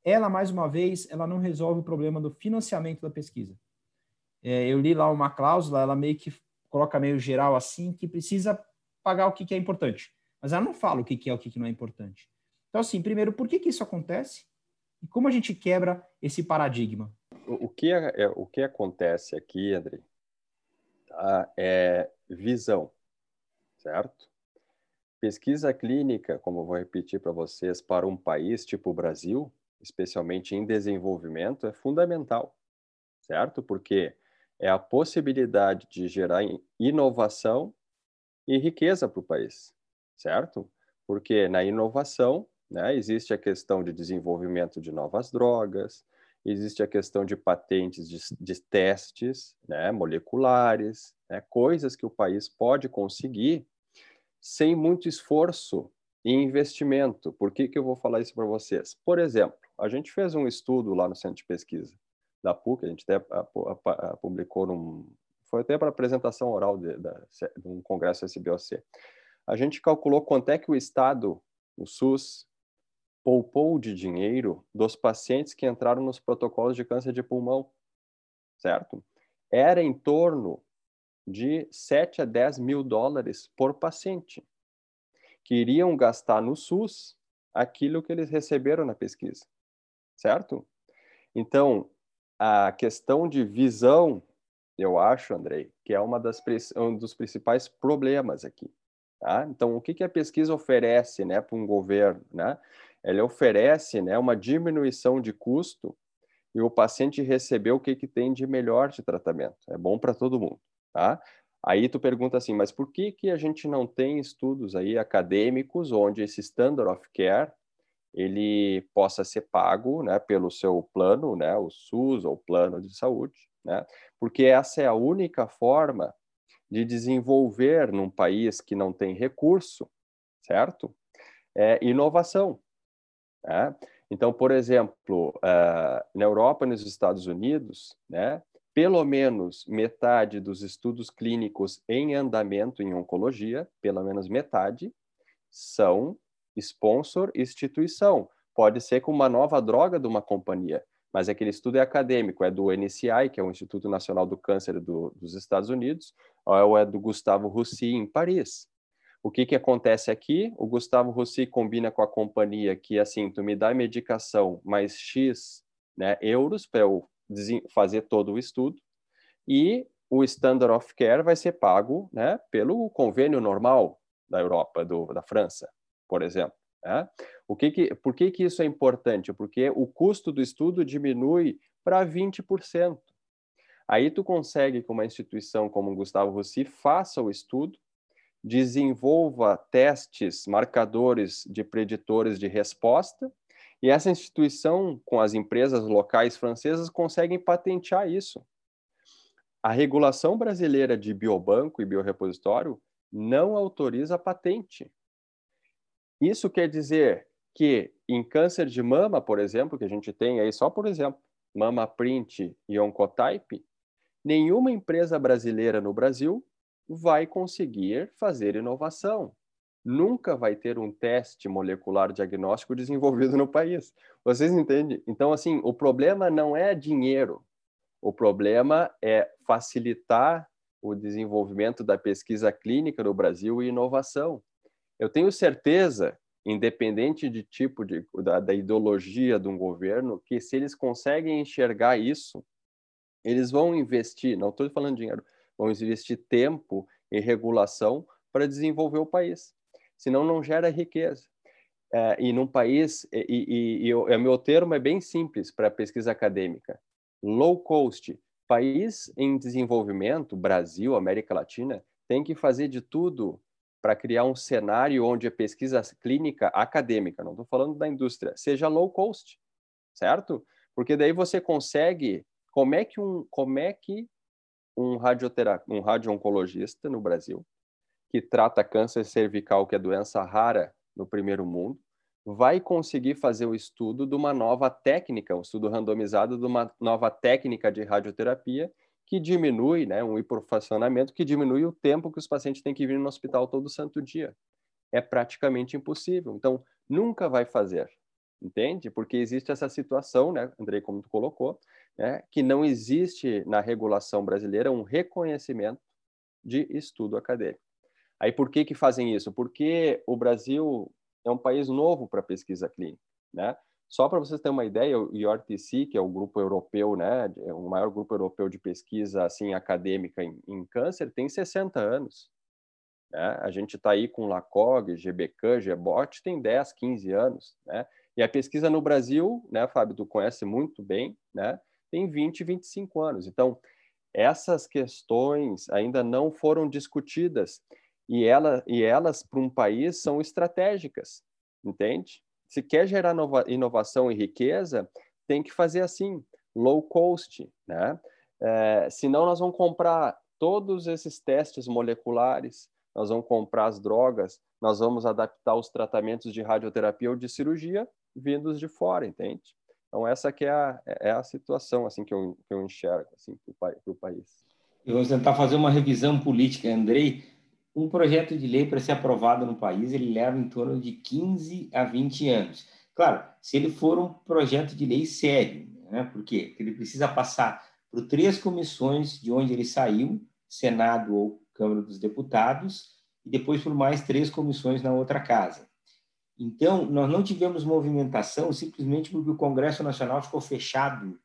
ela, mais uma vez, ela não resolve o problema do financiamento da pesquisa. É, eu li lá uma cláusula, ela meio que coloca meio geral assim, que precisa pagar o que, que é importante. Mas ela não fala o que, que é o que, que não é importante. Então, assim, primeiro, por que, que isso acontece? E como a gente quebra esse paradigma? O que, é, é o que acontece aqui, André, tá? é visão, certo? Pesquisa clínica, como eu vou repetir para vocês, para um país tipo o Brasil, especialmente em desenvolvimento, é fundamental, certo? Porque é a possibilidade de gerar inovação e riqueza para o país, certo? Porque na inovação né, existe a questão de desenvolvimento de novas drogas, existe a questão de patentes de, de testes né, moleculares, né, coisas que o país pode conseguir sem muito esforço e investimento. Por que, que eu vou falar isso para vocês? Por exemplo, a gente fez um estudo lá no centro de pesquisa da PUC, a gente até publicou num. Foi até para apresentação oral de, de, de um congresso SBOC. A gente calculou quanto é que o Estado, o SUS, poupou de dinheiro dos pacientes que entraram nos protocolos de câncer de pulmão, certo? Era em torno de 7 a 10 mil dólares por paciente, que iriam gastar no SUS aquilo que eles receberam na pesquisa, certo? Então, a questão de visão, eu acho, Andrei, que é uma das, um dos principais problemas aqui. Tá? Então, o que, que a pesquisa oferece né, para um governo? Né? Ela oferece né, uma diminuição de custo e o paciente recebeu o que, que tem de melhor de tratamento. É bom para todo mundo. Tá? Aí tu pergunta assim, mas por que, que a gente não tem estudos aí acadêmicos onde esse standard of care ele possa ser pago né, pelo seu plano, né, o SUS ou plano de saúde, né, porque essa é a única forma de desenvolver num país que não tem recurso, certo? É inovação. Né? Então, por exemplo, uh, na Europa e nos Estados Unidos, né, pelo menos metade dos estudos clínicos em andamento em oncologia, pelo menos metade, são sponsor instituição. Pode ser com uma nova droga de uma companhia, mas aquele estudo é acadêmico, é do NCI, que é o Instituto Nacional do Câncer do, dos Estados Unidos, ou é do Gustavo Roussy, em Paris. O que, que acontece aqui? O Gustavo Roussy combina com a companhia que, assim, tu me dá medicação mais X né, euros para eu fazer todo o estudo, e o Standard of Care vai ser pago né, pelo convênio normal da Europa, do, da França, por exemplo. Né? O que que, por que, que isso é importante? Porque o custo do estudo diminui para 20%. Aí tu consegue que uma instituição como o Gustavo Rossi faça o estudo, desenvolva testes, marcadores de preditores de resposta, e essa instituição, com as empresas locais francesas, conseguem patentear isso. A regulação brasileira de biobanco e biorepositório não autoriza patente. Isso quer dizer que em câncer de mama, por exemplo, que a gente tem aí só por exemplo, mama print e oncotype, nenhuma empresa brasileira no Brasil vai conseguir fazer inovação. Nunca vai ter um teste molecular diagnóstico desenvolvido no país. Vocês entendem? Então, assim, o problema não é dinheiro. O problema é facilitar o desenvolvimento da pesquisa clínica no Brasil e inovação. Eu tenho certeza, independente de tipo de da, da ideologia de um governo, que se eles conseguem enxergar isso, eles vão investir, não estou falando dinheiro, vão investir tempo e regulação para desenvolver o país. Senão não gera riqueza. É, e num país, e, e, e, o meu termo é bem simples para pesquisa acadêmica, low cost. País em desenvolvimento, Brasil, América Latina, tem que fazer de tudo para criar um cenário onde a pesquisa clínica acadêmica, não estou falando da indústria, seja low cost, certo? Porque daí você consegue como é que um, como é que um radioterapeuta, um radio-oncologista no Brasil, que trata câncer cervical, que é doença rara no primeiro mundo, vai conseguir fazer o estudo de uma nova técnica, um estudo randomizado de uma nova técnica de radioterapia que diminui, né, um hiperfuncionamento que diminui o tempo que os pacientes têm que vir no hospital todo santo dia. É praticamente impossível. Então, nunca vai fazer, entende? Porque existe essa situação, né, Andrei, como tu colocou, né, que não existe na regulação brasileira um reconhecimento de estudo acadêmico. Aí por que que fazem isso? Porque o Brasil é um país novo para pesquisa clínica, né? Só para vocês terem uma ideia, o IORTC, que é o grupo europeu, né, é o maior grupo europeu de pesquisa assim acadêmica em, em câncer, tem 60 anos. Né? A gente está aí com LACOG, GBK, GBOT, tem 10, 15 anos, né? E a pesquisa no Brasil, né, Fábio, tu conhece muito bem, né? Tem 20, 25 anos. Então, essas questões ainda não foram discutidas e, ela, e elas, para um país, são estratégicas, entende? Se quer gerar nova, inovação e riqueza, tem que fazer assim, low cost, né? É, senão nós vamos comprar todos esses testes moleculares, nós vamos comprar as drogas, nós vamos adaptar os tratamentos de radioterapia ou de cirurgia vindos de fora, entende? Então essa que é a, é a situação assim que eu, que eu enxergo assim para o país. Eu vou tentar fazer uma revisão política, Andrei. Um projeto de lei para ser aprovado no país, ele leva em torno de 15 a 20 anos. Claro, se ele for um projeto de lei sério, né? Por quê? Porque ele precisa passar por três comissões de onde ele saiu, Senado ou Câmara dos Deputados, e depois por mais três comissões na outra casa. Então, nós não tivemos movimentação simplesmente porque o Congresso Nacional ficou fechado,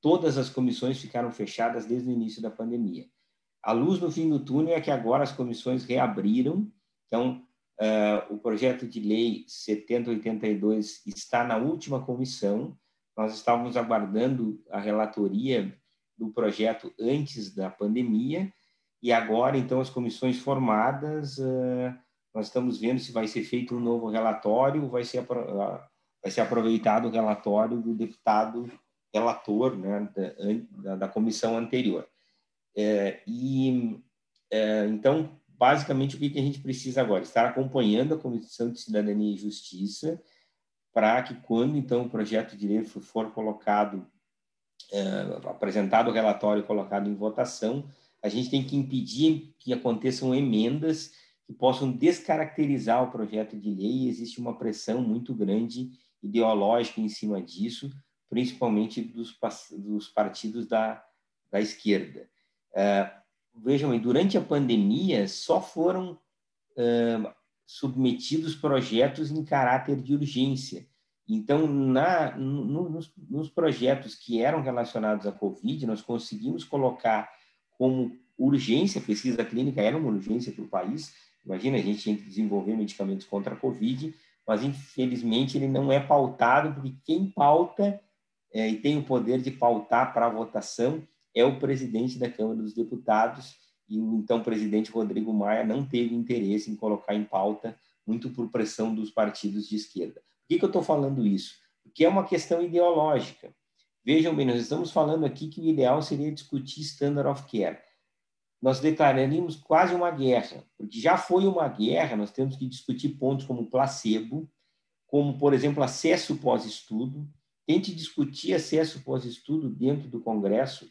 todas as comissões ficaram fechadas desde o início da pandemia. A luz no fim do túnel é que agora as comissões reabriram, então, uh, o projeto de lei 7082 está na última comissão, nós estávamos aguardando a relatoria do projeto antes da pandemia, e agora, então, as comissões formadas, nós estamos vendo se vai ser feito um novo relatório ou vai ser, vai ser aproveitado o relatório do deputado relator né, da, da comissão anterior. É, e, é, então, basicamente, o que, que a gente precisa agora? Estar acompanhando a Comissão de Cidadania e Justiça, para que quando então o projeto de lei for colocado, é, apresentado o relatório colocado em votação, a gente tem que impedir que aconteçam emendas que possam descaracterizar o projeto de lei. Existe uma pressão muito grande ideológica em cima disso, principalmente dos, dos partidos da, da esquerda. É, vejam, durante a pandemia só foram é, submetidos projetos em caráter de urgência. Então, na, no, nos, nos, projetos que eram relacionados à Covid, nós conseguimos colocar como urgência, pesquisa clínica era uma urgência para o país. Imagina, a gente tinha que desenvolver medicamentos contra a Covid, mas infelizmente ele não é pautado, porque quem pauta é, e tem o poder de pautar para a votação é o presidente da Câmara dos Deputados, e o então presidente Rodrigo Maia não teve interesse em colocar em pauta, muito por pressão dos partidos de esquerda. Por que, que eu estou falando isso? Porque é uma questão ideológica. Vejam bem, nós estamos falando aqui que o ideal seria discutir standard of care. Nós declararíamos quase uma guerra, porque já foi uma guerra, nós temos que discutir pontos como placebo, como, por exemplo, acesso pós-estudo. Tente discutir acesso pós-estudo dentro do Congresso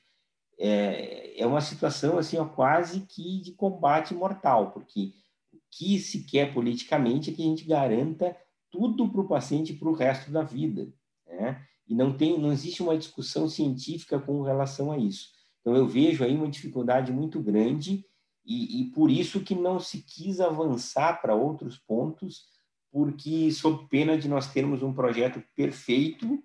é, é uma situação assim ó, quase que de combate mortal, porque o que se quer politicamente é que a gente garanta tudo para o paciente para o resto da vida, né? E não tem, não existe uma discussão científica com relação a isso. Então eu vejo aí uma dificuldade muito grande e, e por isso que não se quis avançar para outros pontos, porque sob pena de nós termos um projeto perfeito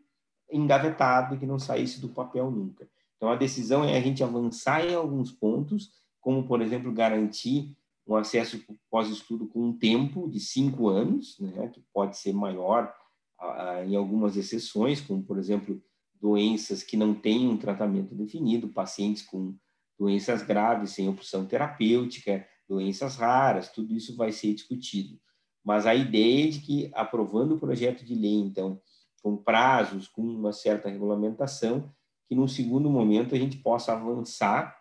engavetado que não saísse do papel nunca. Então, a decisão é a gente avançar em alguns pontos, como, por exemplo, garantir um acesso pós-estudo com um tempo de cinco anos, né, que pode ser maior ah, em algumas exceções, como, por exemplo, doenças que não têm um tratamento definido, pacientes com doenças graves sem opção terapêutica, doenças raras, tudo isso vai ser discutido. Mas a ideia é de que, aprovando o projeto de lei, então, com prazos, com uma certa regulamentação, que num segundo momento a gente possa avançar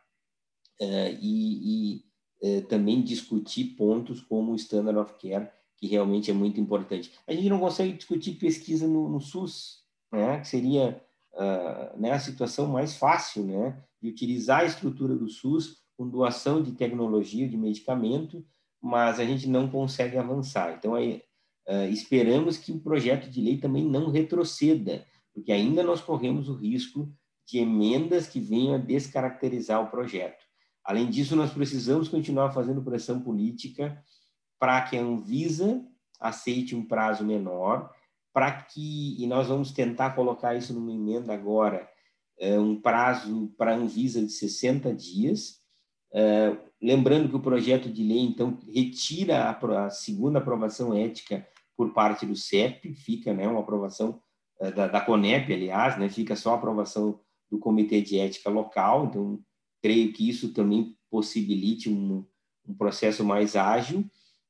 uh, e, e uh, também discutir pontos como o Standard of Care, que realmente é muito importante. A gente não consegue discutir pesquisa no, no SUS, né, que seria uh, né, a situação mais fácil né, de utilizar a estrutura do SUS com doação de tecnologia, de medicamento, mas a gente não consegue avançar. Então, aí, esperamos que o projeto de lei também não retroceda, porque ainda nós corremos o risco de emendas que venham a descaracterizar o projeto. Além disso, nós precisamos continuar fazendo pressão política para que a Anvisa aceite um prazo menor, para que, e nós vamos tentar colocar isso numa emenda agora, é, um prazo para a Anvisa de 60 dias, é, lembrando que o projeto de lei, então, retira a, segunda aprovação ética por parte do CEP, fica né, uma aprovação é, da, da CONEP, aliás, né, fica só a aprovação do Comitê de Ética Local, então creio que isso também possibilite um, um processo mais ágil,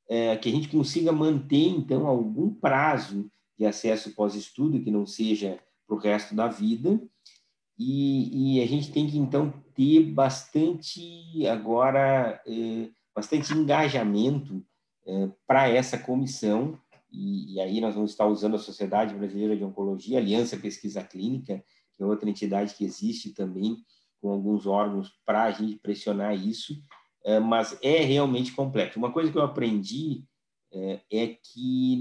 é, que a gente consiga manter, então, algum prazo de acesso pós-estudo, que não seja para o resto da vida, e, e, a gente tem que, então, ter bastante, agora, é, bastante engajamento é, para essa comissão, e, e, aí nós vamos estar usando a Sociedade Brasileira de Oncologia, Aliança Pesquisa Clínica, que é outra entidade que existe também, com alguns órgãos para a gente pressionar isso, é, mas é realmente complexo. Uma coisa que eu aprendi é, é que,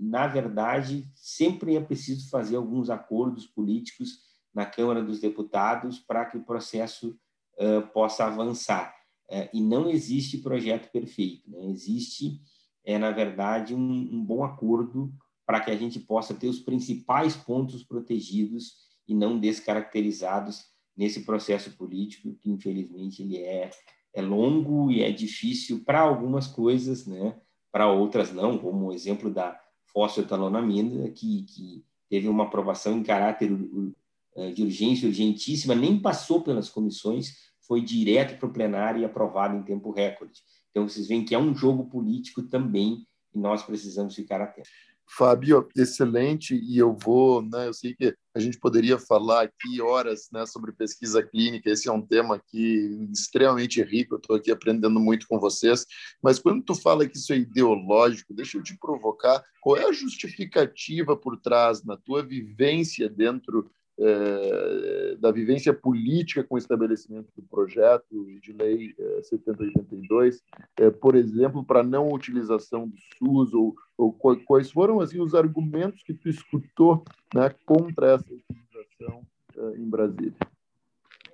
na verdade, sempre é preciso fazer alguns acordos políticos na Câmara dos Deputados para que o processo uh, possa avançar. Uh, e não existe projeto perfeito, né? existe, é, na verdade, um, um bom acordo para que a gente possa ter os principais pontos protegidos e não descaracterizados nesse processo político que, infelizmente, ele é, é longo e é difícil para algumas coisas, né? Para outras não, como o exemplo da fosfetalonamina, que, que teve uma aprovação em caráter eh, de urgência, urgentíssima, nem passou pelas comissões, foi direto para o plenário e aprovado em tempo recorde. Então, vocês veem que é um jogo político também e nós precisamos ficar atentos. Fábio, excelente, e eu vou, né, eu sei que a gente poderia falar aqui horas né, sobre pesquisa clínica, esse é um tema aqui extremamente rico, eu estou aqui aprendendo muito com vocês, mas quando tu fala que isso é ideológico, deixa eu te provocar, qual é a justificativa por trás, na tua vivência dentro é, da vivência política com o estabelecimento do projeto de lei é, 7082, é, por exemplo, para não utilização do SUS, ou, quais foram assim, os argumentos que tu escutou né, contra essa utilização é, em Brasília?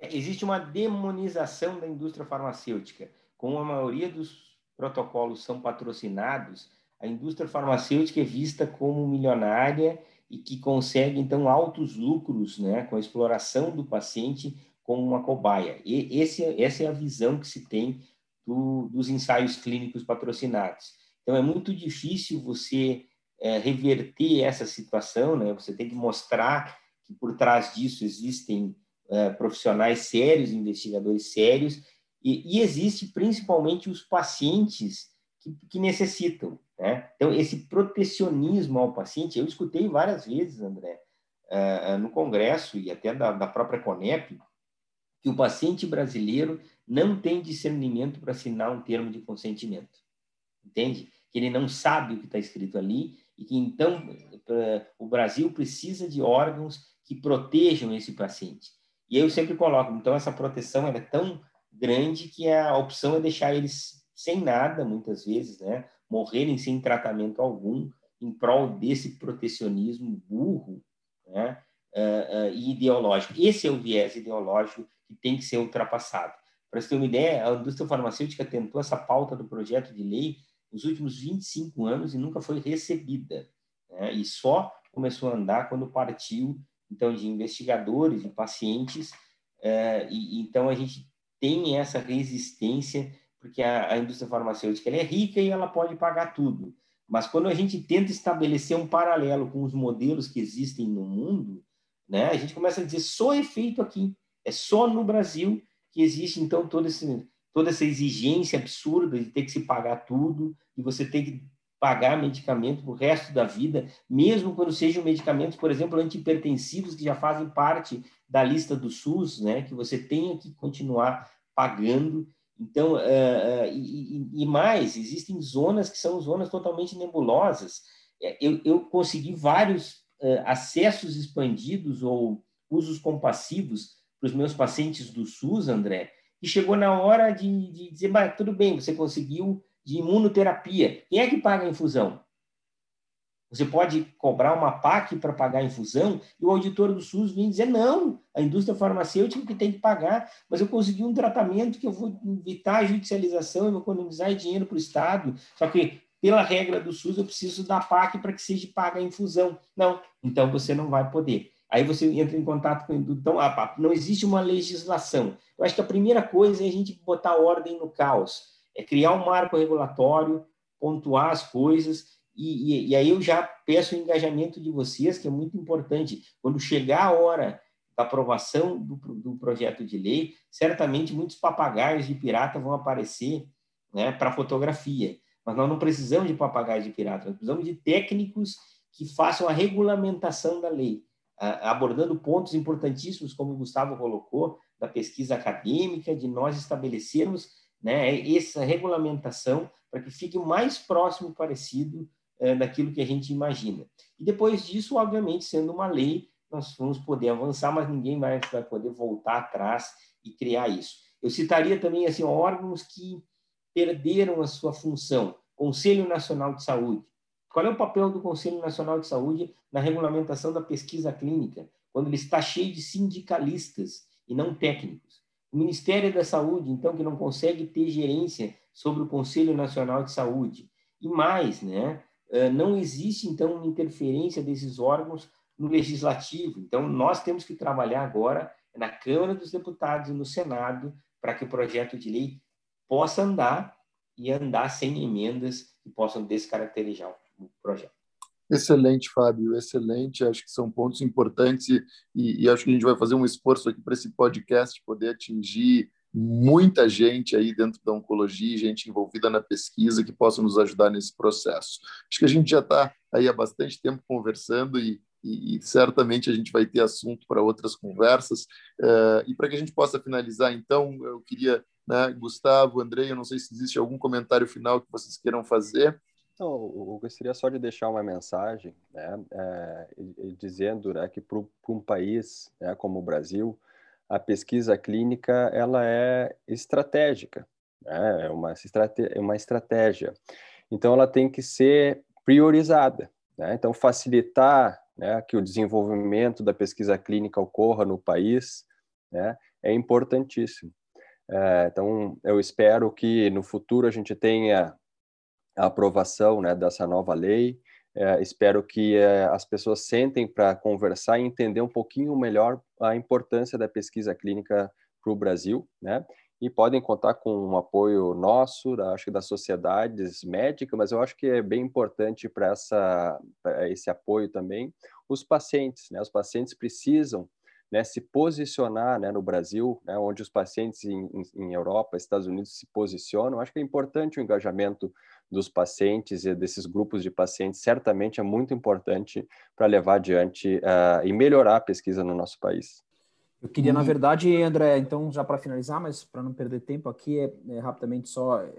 Existe uma demonização da indústria farmacêutica. Como a maioria dos protocolos são patrocinados, a indústria farmacêutica é vista como milionária e que consegue, então, altos lucros né, com a exploração do paciente como uma cobaia. E esse, essa é a visão que se tem do, dos ensaios clínicos patrocinados. Então, é muito difícil você é, reverter essa situação, né? você tem que mostrar que por trás disso existem é, profissionais sérios, investigadores sérios, e, e existe principalmente os pacientes que, que necessitam. Né? Então, esse protecionismo ao paciente, eu escutei várias vezes, André, uh, no Congresso e até da, da própria CONEP, que o paciente brasileiro não tem discernimento para assinar um termo de consentimento. Entende? Que ele não sabe o que está escrito ali e que, então, o Brasil precisa de órgãos que protejam esse paciente. E eu sempre coloco, então, essa proteção é tão grande que a opção é deixar eles sem nada, muitas vezes, né? morrerem sem tratamento algum em prol desse protecionismo burro né, uh, uh, e ideológico. Esse é o viés ideológico que tem que ser ultrapassado. Para você ter uma ideia, a indústria farmacêutica tentou essa pauta do projeto de lei nos últimos 25 anos e nunca foi recebida. Né, e só começou a andar quando partiu então de investigadores, de pacientes, uh, e então a gente tem essa resistência porque a, a indústria farmacêutica é rica e ela pode pagar tudo. Mas quando a gente tenta estabelecer um paralelo com os modelos que existem no mundo, né, a gente começa a dizer só é feito aqui, é só no Brasil que existe então todo esse, toda essa exigência absurda de ter que se pagar tudo e você tem que pagar medicamento o resto da vida, mesmo quando sejam medicamentos, por exemplo, antihipertensivos que já fazem parte da lista do SUS, né, que você tenha que continuar pagando então, uh, uh, e, e, mais, existem zonas que são zonas totalmente nebulosas. É, eu, eu consegui vários uh, acessos expandidos ou usos compassivos para os meus pacientes do SUS, André, e chegou na hora de, de dizer, mas tudo bem, você conseguiu de imunoterapia. Quem é que paga a infusão? Você pode cobrar uma PAC para pagar a infusão e o auditor do SUS vem dizer: não, a indústria farmacêutica que tem que pagar, mas eu consegui um tratamento que eu vou evitar a judicialização, eu vou economizar dinheiro para o Estado. Só que, pela regra do SUS, eu preciso da PAC para que seja paga a infusão. Não, então você não vai poder. Aí você entra em contato com. Então, não existe uma legislação. Eu acho que a primeira coisa é a gente botar ordem no caos, é criar um marco regulatório, pontuar as coisas e, e, e, aí eu já peço o engajamento de vocês, que é muito importante. Quando chegar a hora da aprovação do, do projeto de lei, certamente muitos papagaios de pirata vão aparecer né, para fotografia. Mas nós não precisamos de papagaios de pirata, nós precisamos de técnicos que façam a regulamentação da lei, abordando pontos importantíssimos, como o Gustavo colocou, da pesquisa acadêmica, de nós estabelecermos né, essa regulamentação para que fique o mais próximo parecido é, daquilo que a gente imagina. E depois disso, obviamente, sendo uma lei, nós vamos poder avançar, mas ninguém vai, vai poder voltar atrás e criar isso. Eu citaria também assim órgãos que perderam a sua função. Conselho Nacional de Saúde. Qual é o papel do Conselho Nacional de Saúde na regulamentação da pesquisa clínica, quando ele está cheio de sindicalistas e não técnicos? O Ministério da Saúde, então, que não consegue ter gerência sobre o Conselho Nacional de Saúde. E mais, né? não existe, então, uma interferência desses órgãos no legislativo. Então, nós temos que trabalhar agora na Câmara dos Deputados e no Senado para que o projeto de lei possa andar e andar sem emendas que possam descaracterizar o projeto. Excelente, Fábio, excelente. Acho que são pontos importantes e, e, acho que a gente vai fazer um esforço aqui para esse podcast poder atingir muita gente aí dentro da oncologia, gente envolvida na pesquisa que possa nos ajudar nesse processo. Acho que a gente já está aí há bastante tempo conversando e, e, e, certamente a gente vai ter assunto para outras conversas. Uh, e para que a gente possa finalizar, então, eu queria, né, Gustavo, Andrei, eu não sei se existe algum comentário final que vocês queiram fazer. Eu gostaria só de deixar uma mensagem, né, é, dizendo né, que para um país né, como o Brasil, a pesquisa clínica ela é estratégica, né, é uma, estrate é uma estratégia. Então, ela tem que ser priorizada. Né? Então, facilitar né, que o desenvolvimento da pesquisa clínica ocorra no país né, é importantíssimo. É, então, eu espero que no futuro a gente tenha a aprovação né, dessa nova lei. É, espero que é, as pessoas sentem para conversar e entender um pouquinho melhor a importância da pesquisa clínica para o Brasil, né? E podem contar com um apoio nosso, da, acho que das sociedades médicas, mas eu acho que é bem importante para esse apoio também os pacientes, né? Os pacientes precisam né, se posicionar né, no Brasil, né, onde os pacientes em, em, Europa, Estados Unidos se posicionam. Acho que é importante o engajamento dos pacientes e desses grupos de pacientes, certamente é muito importante para levar adiante uh, e melhorar a pesquisa no nosso país. Eu queria, na verdade, André, então, já para finalizar, mas para não perder tempo aqui, é, é rapidamente só, é,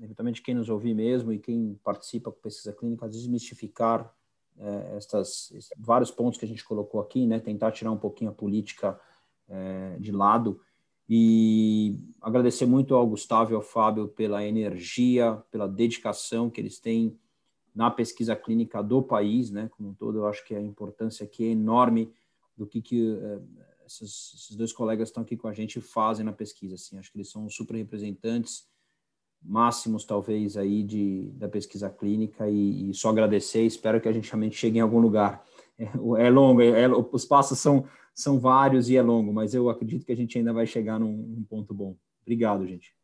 eventualmente, quem nos ouvir mesmo e quem participa com pesquisa clínica, desmistificar é, estas, vários pontos que a gente colocou aqui, né, tentar tirar um pouquinho a política é, de lado e agradecer muito ao Gustavo e ao Fábio pela energia, pela dedicação que eles têm na pesquisa clínica do país, né, como um todo. Eu acho que a importância aqui é enorme do que, que uh, esses, esses, dois colegas estão aqui com a gente fazem na pesquisa. Assim, acho que eles são super representantes máximos, talvez, aí de, da pesquisa clínica e, e só agradecer. Espero que a gente realmente chegue em algum lugar. É, longo, é, é, os passos são são vários e é longo, mas eu acredito que a gente ainda vai chegar num, num ponto bom. Obrigado, gente.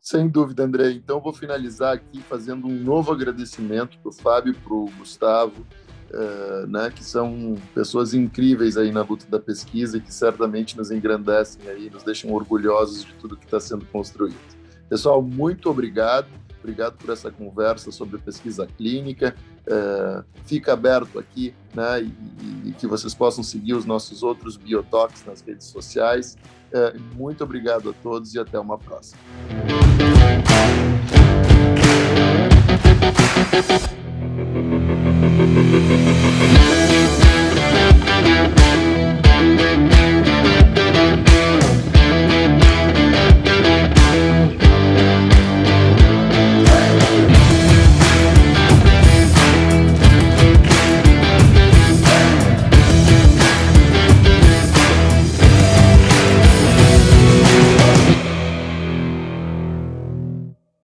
Sem dúvida, André. Então, vou finalizar aqui fazendo um novo agradecimento para o Fábio, para o Gustavo, uh, né, que são pessoas incríveis aí na luta da pesquisa e que certamente nos engrandecem aí, nos deixam orgulhosos de tudo que está sendo construído. Pessoal, muito obrigado. Obrigado por essa conversa sobre pesquisa clínica. É, fica aberto aqui, né, e, e, que vocês possam seguir os nossos outros Biotox nas redes sociais. É, muito obrigado a todos e até uma próxima. Música